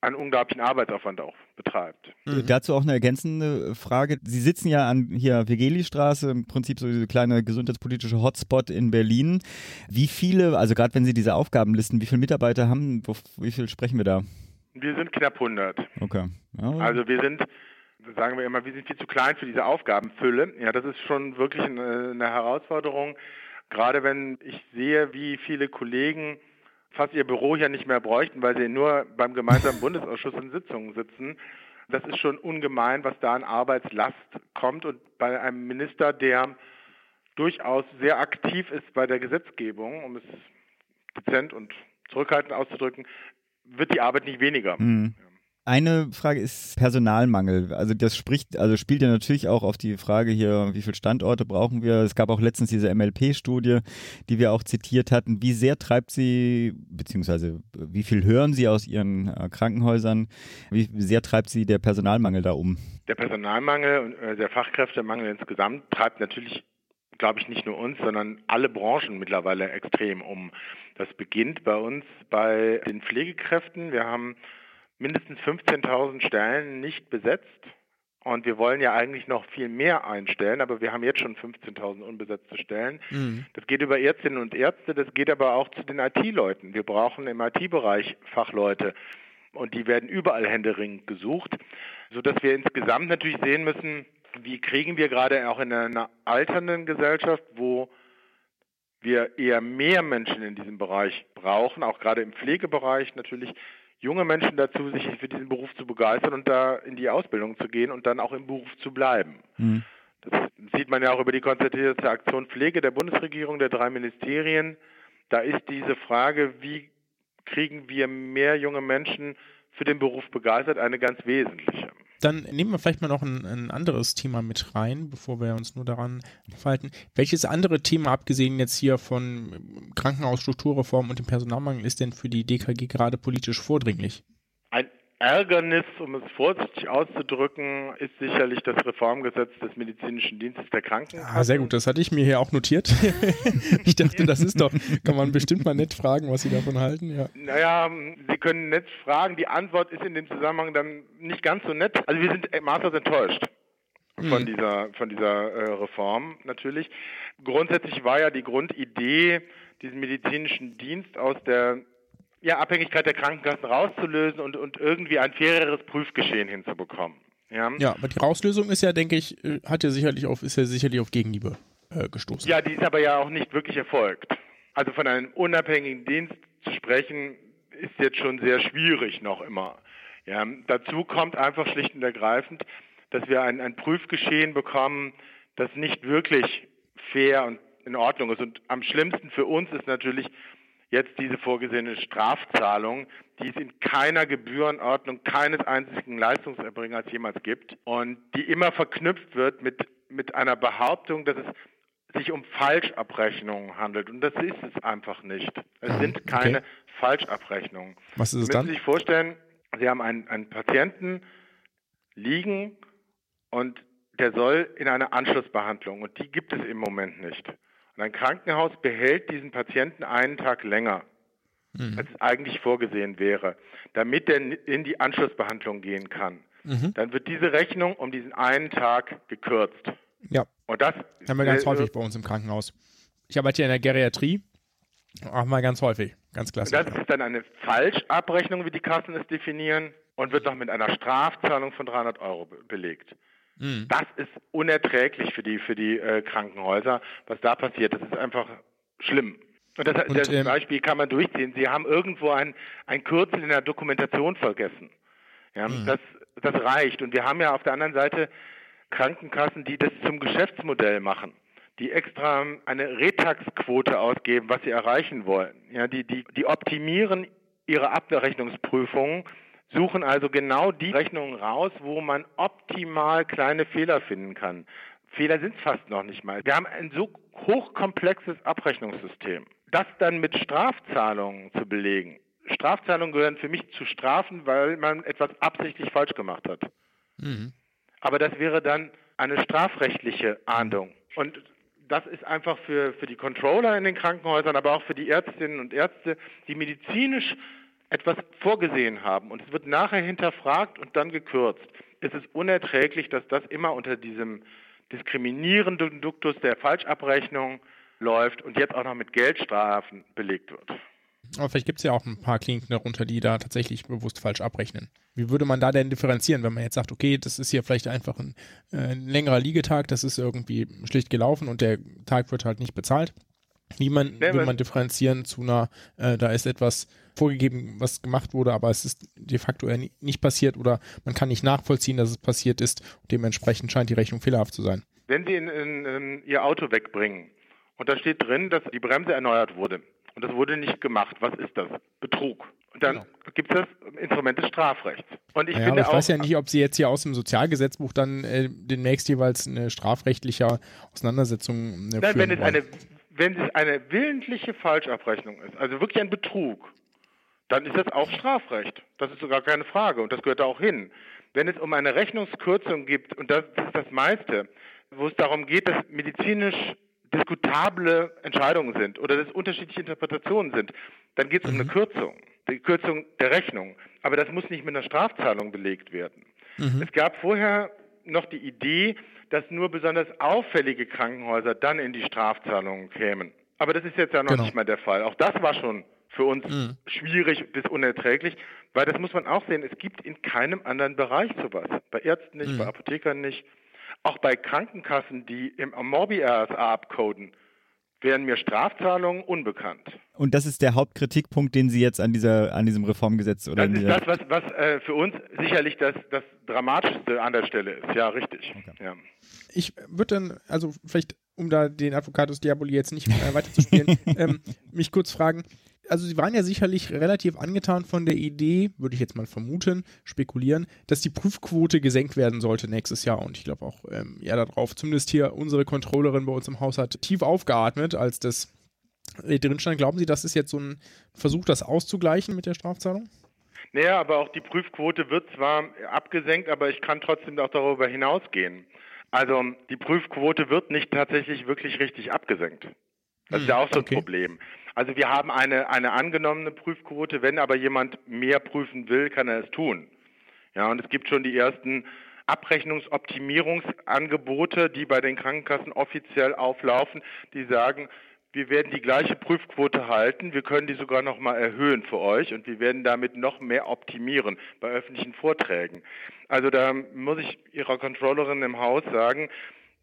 einen unglaublichen Arbeitsaufwand auch betreibt. Mhm. Dazu auch eine ergänzende Frage. Sie sitzen ja an hier Vegeli-Straße, im Prinzip so diese kleine gesundheitspolitische Hotspot in Berlin. Wie viele, also gerade wenn Sie diese Aufgaben listen, wie viele Mitarbeiter haben, wie viel sprechen wir da? Wir sind knapp 100. Okay. Ja. Also wir sind sagen wir immer, wir sind viel zu klein für diese Aufgabenfülle. Ja, das ist schon wirklich eine, eine Herausforderung. Gerade wenn ich sehe, wie viele Kollegen fast ihr Büro hier nicht mehr bräuchten, weil sie nur beim gemeinsamen Bundesausschuss in Sitzungen sitzen. Das ist schon ungemein, was da an Arbeitslast kommt. Und bei einem Minister, der durchaus sehr aktiv ist bei der Gesetzgebung, um es dezent und zurückhaltend auszudrücken, wird die Arbeit nicht weniger. Mhm. Eine Frage ist Personalmangel. Also das spricht, also spielt ja natürlich auch auf die Frage hier, wie viele Standorte brauchen wir. Es gab auch letztens diese MLP-Studie, die wir auch zitiert hatten. Wie sehr treibt sie, beziehungsweise wie viel hören Sie aus Ihren äh, Krankenhäusern? Wie sehr treibt sie der Personalmangel da um? Der Personalmangel und äh, der Fachkräftemangel insgesamt treibt natürlich glaube ich, nicht nur uns, sondern alle Branchen mittlerweile extrem um. Das beginnt bei uns bei den Pflegekräften. Wir haben mindestens 15.000 Stellen nicht besetzt. Und wir wollen ja eigentlich noch viel mehr einstellen, aber wir haben jetzt schon 15.000 unbesetzte Stellen. Mhm. Das geht über Ärztinnen und Ärzte, das geht aber auch zu den IT-Leuten. Wir brauchen im IT-Bereich Fachleute und die werden überall händeringend gesucht, sodass wir insgesamt natürlich sehen müssen, wie kriegen wir gerade auch in einer alternden Gesellschaft, wo wir eher mehr Menschen in diesem Bereich brauchen, auch gerade im Pflegebereich natürlich, junge Menschen dazu, sich für diesen Beruf zu begeistern und da in die Ausbildung zu gehen und dann auch im Beruf zu bleiben. Mhm. Das sieht man ja auch über die konzertierte Aktion Pflege der Bundesregierung, der drei Ministerien. Da ist diese Frage, wie kriegen wir mehr junge Menschen für den Beruf begeistert, eine ganz wesentliche. Dann nehmen wir vielleicht mal noch ein, ein, anderes Thema mit rein, bevor wir uns nur daran verhalten. Welches andere Thema, abgesehen jetzt hier von Krankenhausstrukturreform und dem Personalmangel, ist denn für die DKG gerade politisch vordringlich? Ärgernis, um es vorsichtig auszudrücken, ist sicherlich das Reformgesetz des medizinischen Dienstes der Krankenkassen. Ah, sehr gut, das hatte ich mir hier auch notiert. ich dachte, das ist doch, kann man bestimmt mal nett fragen, was Sie davon halten. Ja. Naja, Sie können nett fragen, die Antwort ist in dem Zusammenhang dann nicht ganz so nett. Also wir sind maßlos enttäuscht von hm. dieser, von dieser äh, Reform natürlich. Grundsätzlich war ja die Grundidee, diesen medizinischen Dienst aus der ja, Abhängigkeit der Krankenkassen rauszulösen und, und irgendwie ein faireres Prüfgeschehen hinzubekommen. Ja. ja, aber die Rauslösung ist ja, denke ich, äh, hat ja sicherlich auf, ist ja sicherlich auf Gegenliebe äh, gestoßen. Ja, die ist aber ja auch nicht wirklich erfolgt. Also von einem unabhängigen Dienst zu sprechen, ist jetzt schon sehr schwierig noch immer. Ja, dazu kommt einfach schlicht und ergreifend, dass wir ein, ein Prüfgeschehen bekommen, das nicht wirklich fair und in Ordnung ist. Und am schlimmsten für uns ist natürlich, jetzt diese vorgesehene Strafzahlung, die es in keiner Gebührenordnung keines einzigen Leistungserbringers jemals gibt und die immer verknüpft wird mit, mit einer Behauptung, dass es sich um Falschabrechnungen handelt. Und das ist es einfach nicht. Es sind keine okay. Falschabrechnungen. Was ist es Sie dann? Sie sich vorstellen, Sie haben einen, einen Patienten liegen und der soll in eine Anschlussbehandlung und die gibt es im Moment nicht. Und ein Krankenhaus behält diesen Patienten einen Tag länger, mhm. als eigentlich vorgesehen wäre, damit er in die Anschlussbehandlung gehen kann. Mhm. Dann wird diese Rechnung um diesen einen Tag gekürzt. Ja. Und das haben wir ganz äh, häufig bei uns im Krankenhaus. Ich arbeite ja in der Geriatrie. Auch mal ganz häufig. Ganz klasse. Das ist dann eine Falschabrechnung, wie die Kassen es definieren, und wird noch mit einer Strafzahlung von 300 Euro belegt. Mhm. Das ist unerträglich für die, für die äh, Krankenhäuser, was da passiert. Das ist einfach schlimm. Und das, und, das ähm, Beispiel kann man durchziehen. Sie haben irgendwo ein, ein Kürzel in der Dokumentation vergessen. Ja, mhm. das, das reicht. Und wir haben ja auf der anderen Seite Krankenkassen, die das zum Geschäftsmodell machen, die extra eine Retax-Quote ausgeben, was sie erreichen wollen. Ja, die, die, die optimieren ihre Abrechnungsprüfungen, suchen also genau die Rechnungen raus, wo man optimal kleine Fehler finden kann. Fehler sind fast noch nicht mal. Wir haben ein so hochkomplexes Abrechnungssystem. Das dann mit Strafzahlungen zu belegen. Strafzahlungen gehören für mich zu Strafen, weil man etwas absichtlich falsch gemacht hat. Mhm. Aber das wäre dann eine strafrechtliche Ahndung. Und das ist einfach für, für die Controller in den Krankenhäusern, aber auch für die Ärztinnen und Ärzte, die medizinisch etwas vorgesehen haben und es wird nachher hinterfragt und dann gekürzt. Es ist unerträglich, dass das immer unter diesem diskriminierenden Duktus der Falschabrechnung läuft und jetzt auch noch mit Geldstrafen belegt wird. Aber vielleicht gibt es ja auch ein paar Kliniken darunter, die da tatsächlich bewusst falsch abrechnen. Wie würde man da denn differenzieren, wenn man jetzt sagt, okay, das ist hier vielleicht einfach ein, äh, ein längerer Liegetag, das ist irgendwie schlicht gelaufen und der Tag wird halt nicht bezahlt? Wie man, will man differenzieren zu einer, äh, da ist etwas vorgegeben, was gemacht wurde, aber es ist de facto nicht passiert oder man kann nicht nachvollziehen, dass es passiert ist und dementsprechend scheint die Rechnung fehlerhaft zu sein. Wenn Sie in, in, in Ihr Auto wegbringen und da steht drin, dass die Bremse erneuert wurde und das wurde nicht gemacht, was ist das? Betrug. Und dann genau. gibt es das Instrument des Strafrechts. Und ich, ja, finde ich auch, weiß ja nicht, ob Sie jetzt hier aus dem Sozialgesetzbuch dann äh, demnächst jeweils eine strafrechtliche Auseinandersetzung äh, Nein, wenn es, eine, wenn es eine willentliche Falschabrechnung ist, also wirklich ein Betrug, dann ist das auch Strafrecht. Das ist sogar keine Frage und das gehört da auch hin. Wenn es um eine Rechnungskürzung gibt, und das ist das meiste, wo es darum geht, dass medizinisch diskutable Entscheidungen sind oder dass unterschiedliche Interpretationen sind, dann geht es um eine mhm. Kürzung, die Kürzung der Rechnung. Aber das muss nicht mit einer Strafzahlung belegt werden. Mhm. Es gab vorher noch die Idee, dass nur besonders auffällige Krankenhäuser dann in die Strafzahlungen kämen. Aber das ist jetzt ja noch genau. nicht mal der Fall. Auch das war schon für uns mhm. schwierig bis unerträglich, weil das muss man auch sehen, es gibt in keinem anderen Bereich sowas. Bei Ärzten nicht, mhm. bei Apothekern nicht, auch bei Krankenkassen, die im Amorbi-RSA abcoden, wären mir Strafzahlungen unbekannt. Und das ist der Hauptkritikpunkt, den Sie jetzt an dieser an diesem Reformgesetz oder Das ist das, was, was äh, für uns sicherlich das, das Dramatischste an der Stelle ist. Ja, richtig. Okay. Ja. Ich würde dann, also vielleicht, um da den Advocatus Diaboli jetzt nicht äh, weiterzuspielen, ähm, mich kurz fragen, also sie waren ja sicherlich relativ angetan von der Idee, würde ich jetzt mal vermuten, spekulieren, dass die Prüfquote gesenkt werden sollte nächstes Jahr. Und ich glaube auch, ähm, ja, darauf, zumindest hier unsere Controllerin bei uns im Haus hat tief aufgeatmet, als das äh, drin stand. Glauben Sie, das ist jetzt so ein Versuch, das auszugleichen mit der Strafzahlung? Naja, aber auch die Prüfquote wird zwar abgesenkt, aber ich kann trotzdem auch darüber hinausgehen. Also die Prüfquote wird nicht tatsächlich wirklich richtig abgesenkt. Das ist ja auch so ein okay. Problem. Also wir haben eine, eine angenommene Prüfquote, wenn aber jemand mehr prüfen will, kann er es tun. Ja, und es gibt schon die ersten Abrechnungsoptimierungsangebote, die bei den Krankenkassen offiziell auflaufen, die sagen, wir werden die gleiche Prüfquote halten, wir können die sogar noch mal erhöhen für euch und wir werden damit noch mehr optimieren bei öffentlichen Vorträgen. Also da muss ich Ihrer Controllerin im Haus sagen,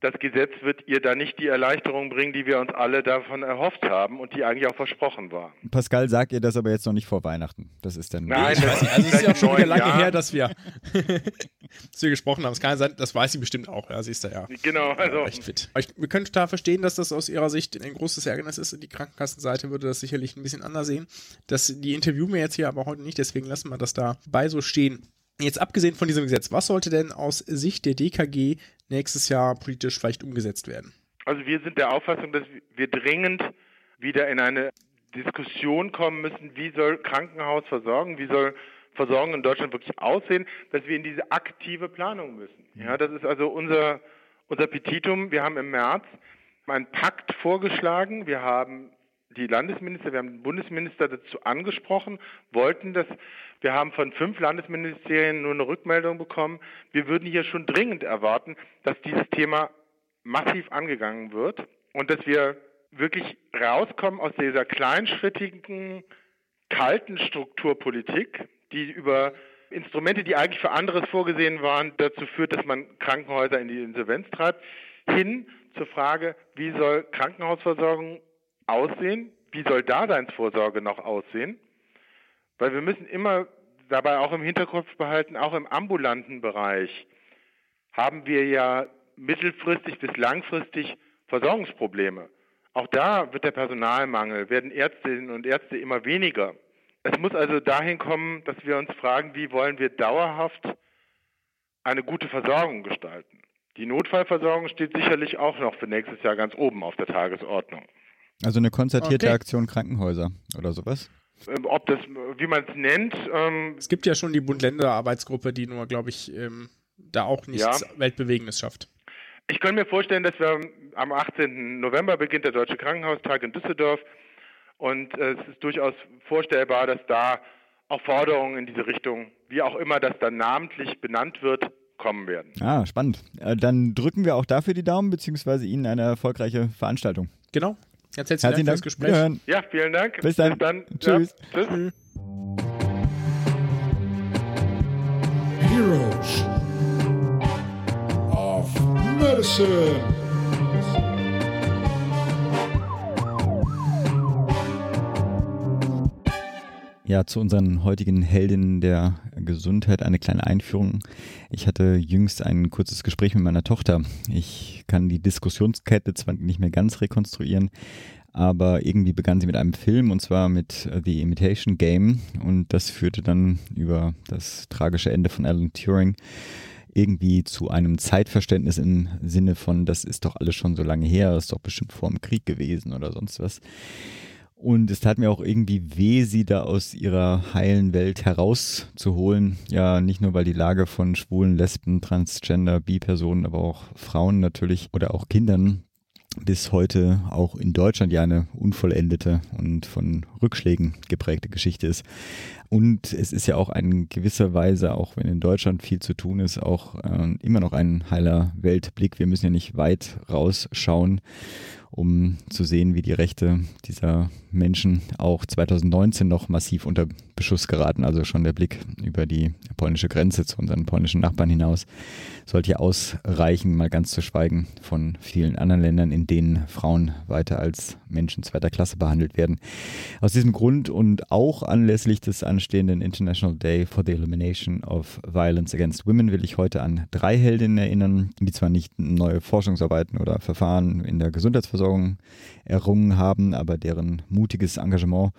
das Gesetz wird ihr da nicht die Erleichterung bringen, die wir uns alle davon erhofft haben und die eigentlich auch versprochen war. Pascal sagt ihr das aber jetzt noch nicht vor Weihnachten. Das ist dann. Nein, das, also es ist ja auch schon wieder lange Jahren. her, dass wir, dass wir gesprochen haben. Es kann sein, das weiß sie bestimmt auch. Ja, sie ist da ja. Genau, also. Recht fit. Ich, wir können total verstehen, dass das aus ihrer Sicht ein großes Ärgernis ist. Die Krankenkassenseite würde das sicherlich ein bisschen anders sehen. Das, die interviewen wir jetzt hier aber heute nicht, deswegen lassen wir das da bei so stehen. Jetzt abgesehen von diesem Gesetz, was sollte denn aus Sicht der DKG nächstes Jahr politisch vielleicht umgesetzt werden? Also wir sind der Auffassung, dass wir dringend wieder in eine Diskussion kommen müssen, wie soll Krankenhaus versorgen, wie soll Versorgung in Deutschland wirklich aussehen, dass wir in diese aktive Planung müssen. Ja, das ist also unser, unser Petitum. Wir haben im März einen Pakt vorgeschlagen. Wir haben die Landesminister, wir haben den Bundesminister dazu angesprochen, wollten das, wir haben von fünf Landesministerien nur eine Rückmeldung bekommen. Wir würden hier schon dringend erwarten, dass dieses Thema massiv angegangen wird und dass wir wirklich rauskommen aus dieser kleinschrittigen, kalten Strukturpolitik, die über Instrumente, die eigentlich für anderes vorgesehen waren, dazu führt, dass man Krankenhäuser in die Insolvenz treibt, hin zur Frage, wie soll Krankenhausversorgung aussehen? Wie soll Daseinsvorsorge noch aussehen? Weil wir müssen immer dabei auch im Hinterkopf behalten, auch im ambulanten Bereich haben wir ja mittelfristig bis langfristig Versorgungsprobleme. Auch da wird der Personalmangel, werden Ärztinnen und Ärzte immer weniger. Es muss also dahin kommen, dass wir uns fragen, wie wollen wir dauerhaft eine gute Versorgung gestalten. Die Notfallversorgung steht sicherlich auch noch für nächstes Jahr ganz oben auf der Tagesordnung. Also eine konzertierte okay. Aktion Krankenhäuser oder sowas? Ähm, ob das, wie man es nennt. Ähm, es gibt ja schon die Bund-Länder-Arbeitsgruppe, die nur, glaube ich, ähm, da auch nichts ja. Weltbewegendes schafft. Ich kann mir vorstellen, dass wir am 18. November beginnt der Deutsche Krankenhaustag in Düsseldorf und äh, es ist durchaus vorstellbar, dass da auch Forderungen in diese Richtung, wie auch immer das dann namentlich benannt wird, kommen werden. Ah, spannend. Äh, dann drücken wir auch dafür die Daumen, beziehungsweise Ihnen eine erfolgreiche Veranstaltung. Genau. Ganz herzlichen, herzlichen Dank, Dank fürs Gespräch. Wiederhören. Ja, vielen Dank. Bis dann. Bis dann. Tschüss. Ja, tschüss. Heroes of Medicine. Ja, zu unseren heutigen Heldinnen der Gesundheit eine kleine Einführung. Ich hatte jüngst ein kurzes Gespräch mit meiner Tochter. Ich kann die Diskussionskette zwar nicht mehr ganz rekonstruieren, aber irgendwie begann sie mit einem Film und zwar mit The Imitation Game und das führte dann über das tragische Ende von Alan Turing irgendwie zu einem Zeitverständnis im Sinne von, das ist doch alles schon so lange her, das ist doch bestimmt vor dem Krieg gewesen oder sonst was. Und es tat mir auch irgendwie weh, sie da aus ihrer heilen Welt herauszuholen. Ja, nicht nur, weil die Lage von Schwulen, Lesben, Transgender, Bi-Personen, aber auch Frauen natürlich oder auch Kindern bis heute auch in Deutschland ja eine unvollendete und von Rückschlägen geprägte Geschichte ist. Und es ist ja auch in gewisser Weise, auch wenn in Deutschland viel zu tun ist, auch äh, immer noch ein heiler Weltblick. Wir müssen ja nicht weit rausschauen um zu sehen, wie die Rechte dieser Menschen auch 2019 noch massiv unter Beschuss geraten. Also schon der Blick über die polnische Grenze zu unseren polnischen Nachbarn hinaus sollte ja ausreichen, mal ganz zu schweigen von vielen anderen Ländern, in denen Frauen weiter als Menschen zweiter Klasse behandelt werden. Aus diesem Grund und auch anlässlich des anstehenden International Day for the Elimination of Violence Against Women will ich heute an drei Heldinnen erinnern, die zwar nicht neue Forschungsarbeiten oder Verfahren in der Gesundheitsversorgung errungen haben, aber deren mutiges Engagement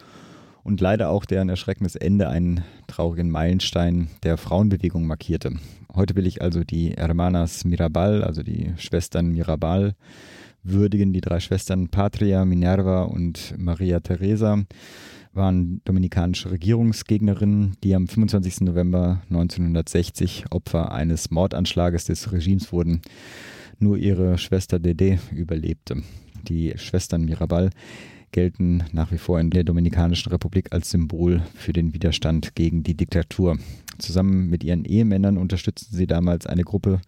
und leider auch deren erschreckendes Ende einen traurigen Meilenstein der Frauenbewegung markierte. Heute will ich also die Hermanas Mirabal, also die Schwestern Mirabal, würdigen. Die drei Schwestern Patria, Minerva und Maria Teresa waren dominikanische Regierungsgegnerinnen, die am 25. November 1960 Opfer eines Mordanschlages des Regimes wurden. Nur ihre Schwester Dede überlebte. Die Schwestern Mirabal gelten nach wie vor in der Dominikanischen Republik als Symbol für den Widerstand gegen die Diktatur. Zusammen mit ihren Ehemännern unterstützten sie damals eine Gruppe,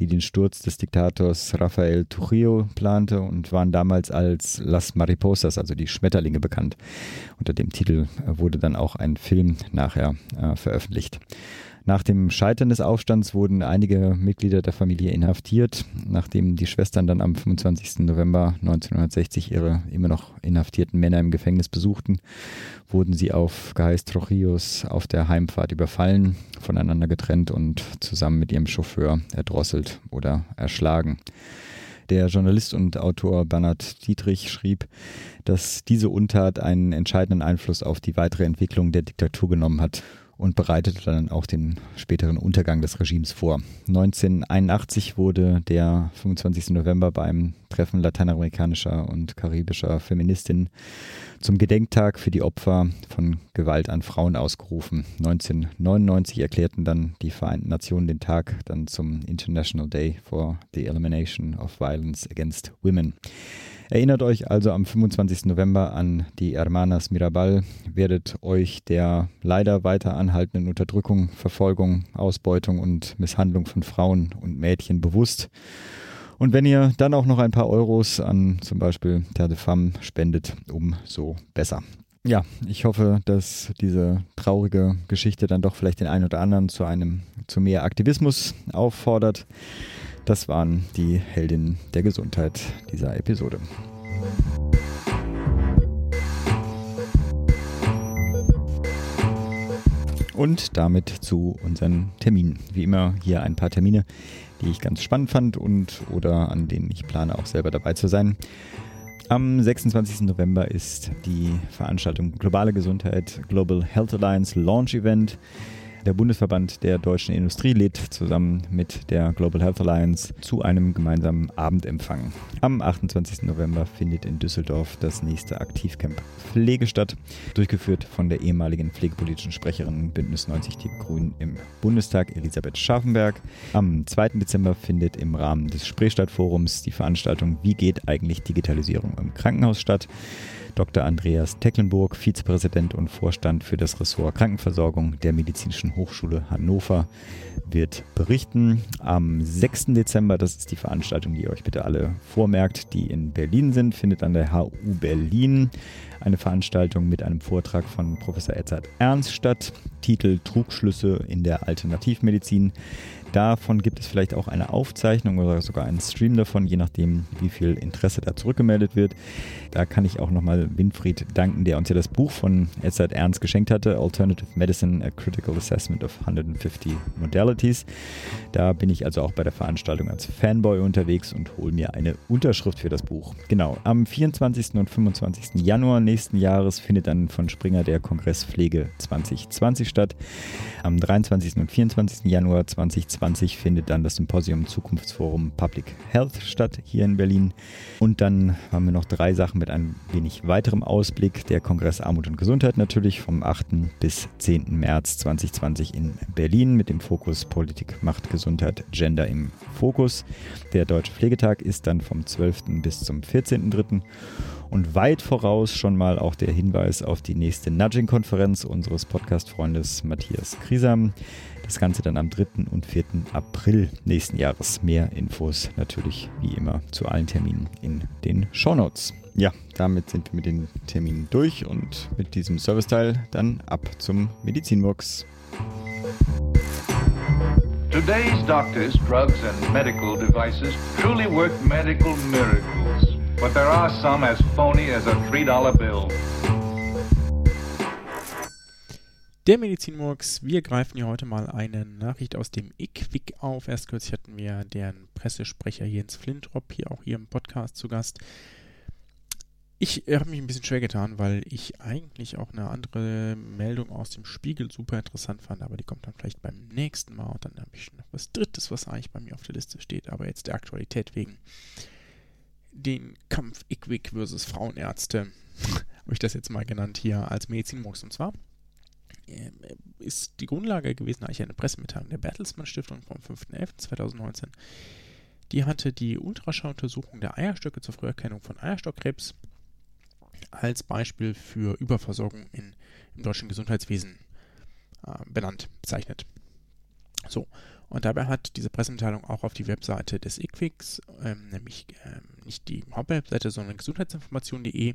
die den Sturz des Diktators Rafael Trujillo plante und waren damals als Las Mariposas, also die Schmetterlinge, bekannt. Unter dem Titel wurde dann auch ein Film nachher äh, veröffentlicht. Nach dem Scheitern des Aufstands wurden einige Mitglieder der Familie inhaftiert. Nachdem die Schwestern dann am 25. November 1960 ihre immer noch inhaftierten Männer im Gefängnis besuchten, wurden sie auf Geheiß Trujillos auf der Heimfahrt überfallen, voneinander getrennt und zusammen mit ihrem Chauffeur erdrosselt oder erschlagen. Der Journalist und Autor Bernhard Dietrich schrieb, dass diese Untat einen entscheidenden Einfluss auf die weitere Entwicklung der Diktatur genommen hat und bereitete dann auch den späteren Untergang des Regimes vor. 1981 wurde der 25. November beim Treffen lateinamerikanischer und karibischer Feministinnen zum Gedenktag für die Opfer von Gewalt an Frauen ausgerufen. 1999 erklärten dann die Vereinten Nationen den Tag dann zum International Day for the Elimination of Violence Against Women. Erinnert euch also am 25. November an die Hermanas Mirabal, werdet euch der leider weiter anhaltenden Unterdrückung, Verfolgung, Ausbeutung und Misshandlung von Frauen und Mädchen bewusst. Und wenn ihr dann auch noch ein paar Euros an zum Beispiel Terre de Femme spendet, umso besser. Ja, ich hoffe, dass diese traurige Geschichte dann doch vielleicht den einen oder anderen zu einem, zu mehr Aktivismus auffordert. Das waren die Heldinnen der Gesundheit dieser Episode. Und damit zu unseren Terminen. Wie immer hier ein paar Termine, die ich ganz spannend fand und oder an denen ich plane auch selber dabei zu sein. Am 26. November ist die Veranstaltung Globale Gesundheit Global Health Alliance Launch Event. Der Bundesverband der deutschen Industrie lädt zusammen mit der Global Health Alliance zu einem gemeinsamen Abendempfang. Am 28. November findet in Düsseldorf das nächste Aktivcamp Pflege statt, durchgeführt von der ehemaligen pflegepolitischen Sprecherin Bündnis 90 Die Grünen im Bundestag, Elisabeth Scharfenberg. Am 2. Dezember findet im Rahmen des Spreestadtforums die Veranstaltung Wie geht eigentlich Digitalisierung im Krankenhaus statt. Dr. Andreas Tecklenburg, Vizepräsident und Vorstand für das Ressort Krankenversorgung der Medizinischen Hochschule Hannover, wird berichten. Am 6. Dezember, das ist die Veranstaltung, die ihr euch bitte alle vormerkt, die in Berlin sind, findet an der HU Berlin eine Veranstaltung mit einem Vortrag von Professor Edzard Ernst statt. Titel Trugschlüsse in der Alternativmedizin. Davon gibt es vielleicht auch eine Aufzeichnung oder sogar einen Stream davon, je nachdem, wie viel Interesse da zurückgemeldet wird. Da kann ich auch nochmal Winfried danken, der uns ja das Buch von Edzard Ernst geschenkt hatte, Alternative Medicine, a Critical Assessment of 150 Modalities. Da bin ich also auch bei der Veranstaltung als Fanboy unterwegs und hole mir eine Unterschrift für das Buch. Genau, am 24. und 25. Januar nächsten Jahres findet dann von Springer der Kongress Pflege 2020 statt. Am 23. und 24. Januar 2020 findet dann das Symposium Zukunftsforum Public Health statt hier in Berlin. Und dann haben wir noch drei Sachen mit ein wenig weiterem Ausblick. Der Kongress Armut und Gesundheit natürlich vom 8. bis 10. März 2020 in Berlin mit dem Fokus Politik, Macht, Gesundheit, Gender im Fokus. Der Deutsche Pflegetag ist dann vom 12. bis zum 14.3. Und weit voraus schon mal auch der Hinweis auf die nächste Nudging-Konferenz unseres Podcast-Freundes Matthias Krisam. Das Ganze dann am 3. und 4. April nächsten Jahres. Mehr Infos natürlich wie immer zu allen Terminen in den Shownotes. Ja, damit sind wir mit den Terminen durch und mit diesem Serviceteil dann ab zum Medizinmurks. Today's doctors, drugs and medical devices truly work medical miracles. But there are some as phony as a $3 bill. Der Medizinmurks, wir greifen hier heute mal eine Nachricht aus dem IQWIC auf. Erst kürzlich hatten wir deren Pressesprecher Jens Flintrop hier auch hier im Podcast zu Gast. Ich habe mich ein bisschen schwer getan, weil ich eigentlich auch eine andere Meldung aus dem Spiegel super interessant fand, aber die kommt dann vielleicht beim nächsten Mal und dann habe ich noch was Drittes, was eigentlich bei mir auf der Liste steht, aber jetzt der Aktualität wegen. Den Kampf IQWIC versus Frauenärzte habe ich das jetzt mal genannt hier als Medizinmux. Und zwar ist die Grundlage gewesen eigentlich eine Pressemitteilung der Bertelsmann Stiftung vom 5.11.2019. Die hatte die Ultraschalluntersuchung der Eierstöcke zur Früherkennung von Eierstockkrebs als Beispiel für Überversorgung in, im deutschen Gesundheitswesen äh, benannt, bezeichnet. So, und dabei hat diese Pressemitteilung auch auf die Webseite des IQFIX, ähm, nämlich ähm, nicht die Hauptwebseite, sondern gesundheitsinformation.de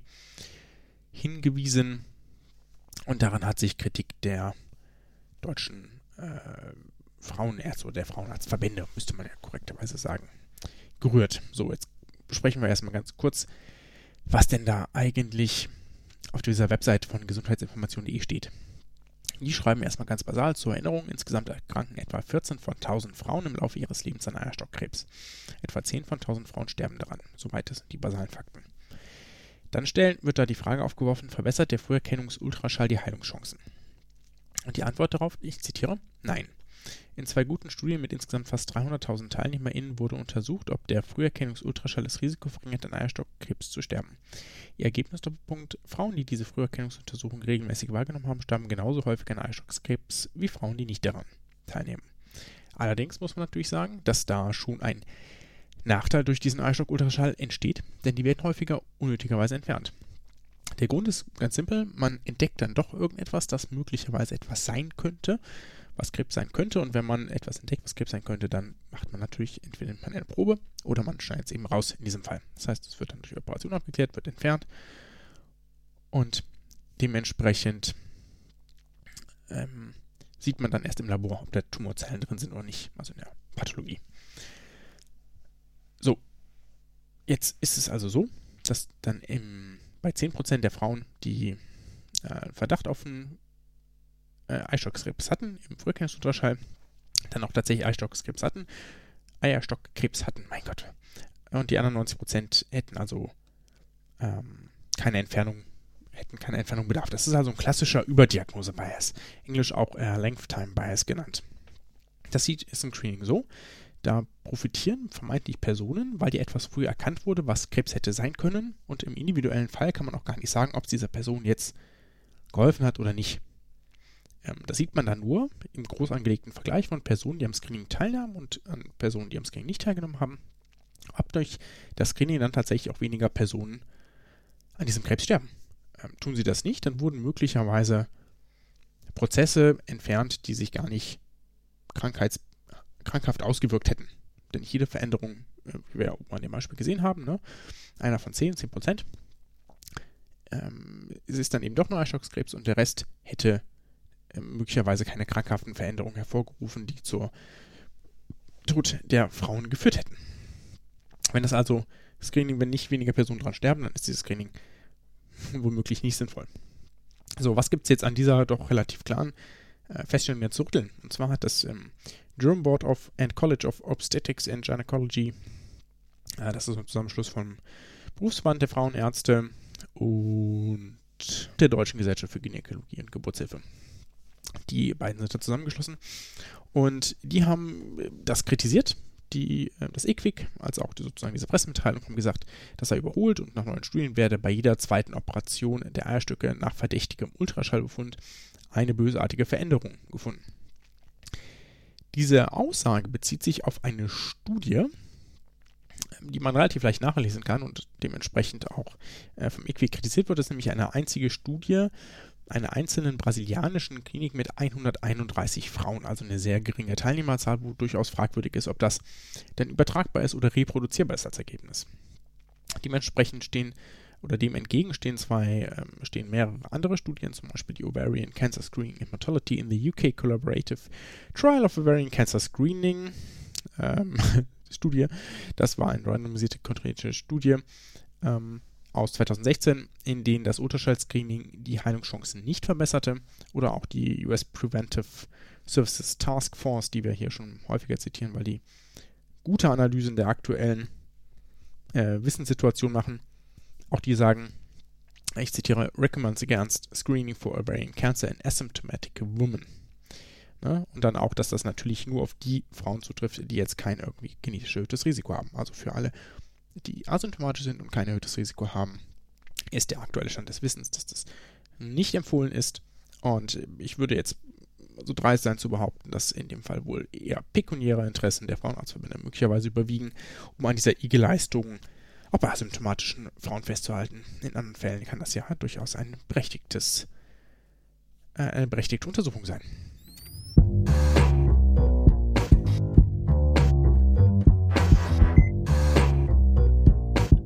hingewiesen. Und daran hat sich Kritik der deutschen äh, Frauenärzte oder der Frauenarztverbände, müsste man ja korrekterweise sagen, gerührt. So, jetzt besprechen wir erstmal ganz kurz, was denn da eigentlich auf dieser Website von gesundheitsinformation.de steht. Die schreiben erstmal ganz basal zur Erinnerung, insgesamt erkranken etwa 14 von 1000 Frauen im Laufe ihres Lebens an Eierstockkrebs. Etwa 10 von 1000 Frauen sterben daran. Soweit sind die basalen Fakten. Dann stellen, wird da die Frage aufgeworfen, verbessert der Früherkennungsultraschall die Heilungschancen? Und die Antwort darauf, ich zitiere, nein. In zwei guten Studien mit insgesamt fast 300.000 TeilnehmerInnen wurde untersucht, ob der Früherkennungsultraschall das Risiko verringert, an Eierstockkrebs zu sterben. Ihr Ergebnis Doppelpunkt: Frauen, die diese Früherkennungsuntersuchung regelmäßig wahrgenommen haben, starben genauso häufig an Eierstockkrebs wie Frauen, die nicht daran teilnehmen. Allerdings muss man natürlich sagen, dass da schon ein Nachteil durch diesen Eierstock-Ultraschall entsteht, denn die werden häufiger unnötigerweise entfernt. Der Grund ist ganz simpel, man entdeckt dann doch irgendetwas, das möglicherweise etwas sein könnte, was Krebs sein könnte. Und wenn man etwas entdeckt, was Krebs sein könnte, dann macht man natürlich entweder man eine Probe oder man schneidet es eben raus in diesem Fall. Das heißt, es wird dann durch Operation abgeklärt, wird entfernt und dementsprechend ähm, sieht man dann erst im Labor, ob da Tumorzellen drin sind oder nicht, also in der Pathologie. So, jetzt ist es also so, dass dann im, bei 10% der Frauen, die äh, Verdacht auf einen äh, Eierstockkrebs hatten, im Früherkennungsultraschall dann auch tatsächlich Eierstockkrebs hatten, Eierstockkrebs hatten, mein Gott. Und die anderen 90% hätten also ähm, keine Entfernung, hätten keine Entfernung bedarf. Das ist also ein klassischer Überdiagnose-Bias, englisch auch äh, Length-Time-Bias genannt. Das sieht ist im Screening so, da profitieren vermeintlich Personen, weil dir etwas früher erkannt wurde, was Krebs hätte sein können. Und im individuellen Fall kann man auch gar nicht sagen, ob es dieser Person jetzt geholfen hat oder nicht. Ähm, das sieht man dann nur im groß angelegten Vergleich von Personen, die am Screening teilnahmen und an Personen, die am Screening nicht teilgenommen haben. Ob durch das Screening dann tatsächlich auch weniger Personen an diesem Krebs sterben. Ähm, tun sie das nicht, dann wurden möglicherweise Prozesse entfernt, die sich gar nicht krankheits krankhaft ausgewirkt hätten. Denn jede Veränderung, äh, wie wir an dem Beispiel gesehen haben, ne, einer von 10, 10 Prozent, ähm, es ist dann eben doch nur Eisstockskrebs und der Rest hätte äh, möglicherweise keine krankhaften Veränderungen hervorgerufen, die zur Tod der Frauen geführt hätten. Wenn das also Screening, wenn nicht weniger Personen dran sterben, dann ist dieses Screening womöglich nicht sinnvoll. So, was gibt es jetzt an dieser doch relativ klaren äh, Feststellung der zu Und zwar hat das ähm, German Board of and College of Obstetrics and Gynecology, äh, das ist ein Zusammenschluss vom Berufsverband der Frauenärzte und der Deutschen Gesellschaft für Gynäkologie und Geburtshilfe. Die beiden sind da zusammengeschlossen und die haben äh, das kritisiert, die, äh, das EQUIC, als auch die, sozusagen diese Pressemitteilung, haben gesagt, dass er überholt und nach neuen Studien werde bei jeder zweiten Operation der Eierstücke nach verdächtigem Ultraschallbefund eine bösartige Veränderung gefunden. Diese Aussage bezieht sich auf eine Studie, die man relativ leicht nachlesen kann und dementsprechend auch äh, vom IQWI kritisiert wird. Das ist nämlich eine einzige Studie einer einzelnen brasilianischen Klinik mit 131 Frauen, also eine sehr geringe Teilnehmerzahl, wo durchaus fragwürdig ist, ob das denn übertragbar ist oder reproduzierbar ist als Ergebnis. Dementsprechend stehen oder dem entgegen stehen zwei, ähm, stehen mehrere andere Studien, zum Beispiel die Ovarian Cancer Screening Mortality in the UK Collaborative Trial of Ovarian Cancer Screening ähm, Studie. Das war eine randomisierte kontrollierte Studie ähm, aus 2016, in denen das Ultraschall-Screening die Heilungschancen nicht verbesserte oder auch die US Preventive Services Task Force, die wir hier schon häufiger zitieren, weil die gute Analysen der aktuellen äh, Wissenssituation machen, auch die sagen, ich zitiere, recommends against screening for ovarian cancer in asymptomatic women. Ne? Und dann auch, dass das natürlich nur auf die Frauen zutrifft, die jetzt kein irgendwie genetisch erhöhtes Risiko haben. Also für alle, die asymptomatisch sind und kein erhöhtes Risiko haben, ist der aktuelle Stand des Wissens, dass das nicht empfohlen ist. Und ich würde jetzt so dreist sein zu behaupten, dass in dem Fall wohl eher pekuniäre Interessen der Frauenarztverbände möglicherweise überwiegen, um an dieser IG-Leistung auch bei asymptomatischen Frauen festzuhalten. In anderen Fällen kann das ja durchaus ein berechtigtes, äh, eine berechtigte Untersuchung sein.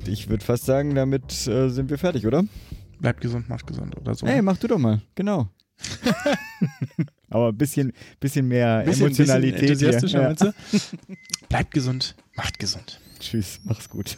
Ich würde fast sagen, damit äh, sind wir fertig, oder? Bleibt gesund, macht gesund oder so. Hey, mach du doch mal, genau. Aber ein bisschen, bisschen mehr bisschen, Emotionalität. Bisschen enthusiastischer, ja. Bleibt gesund, macht gesund. Tschüss, mach's gut.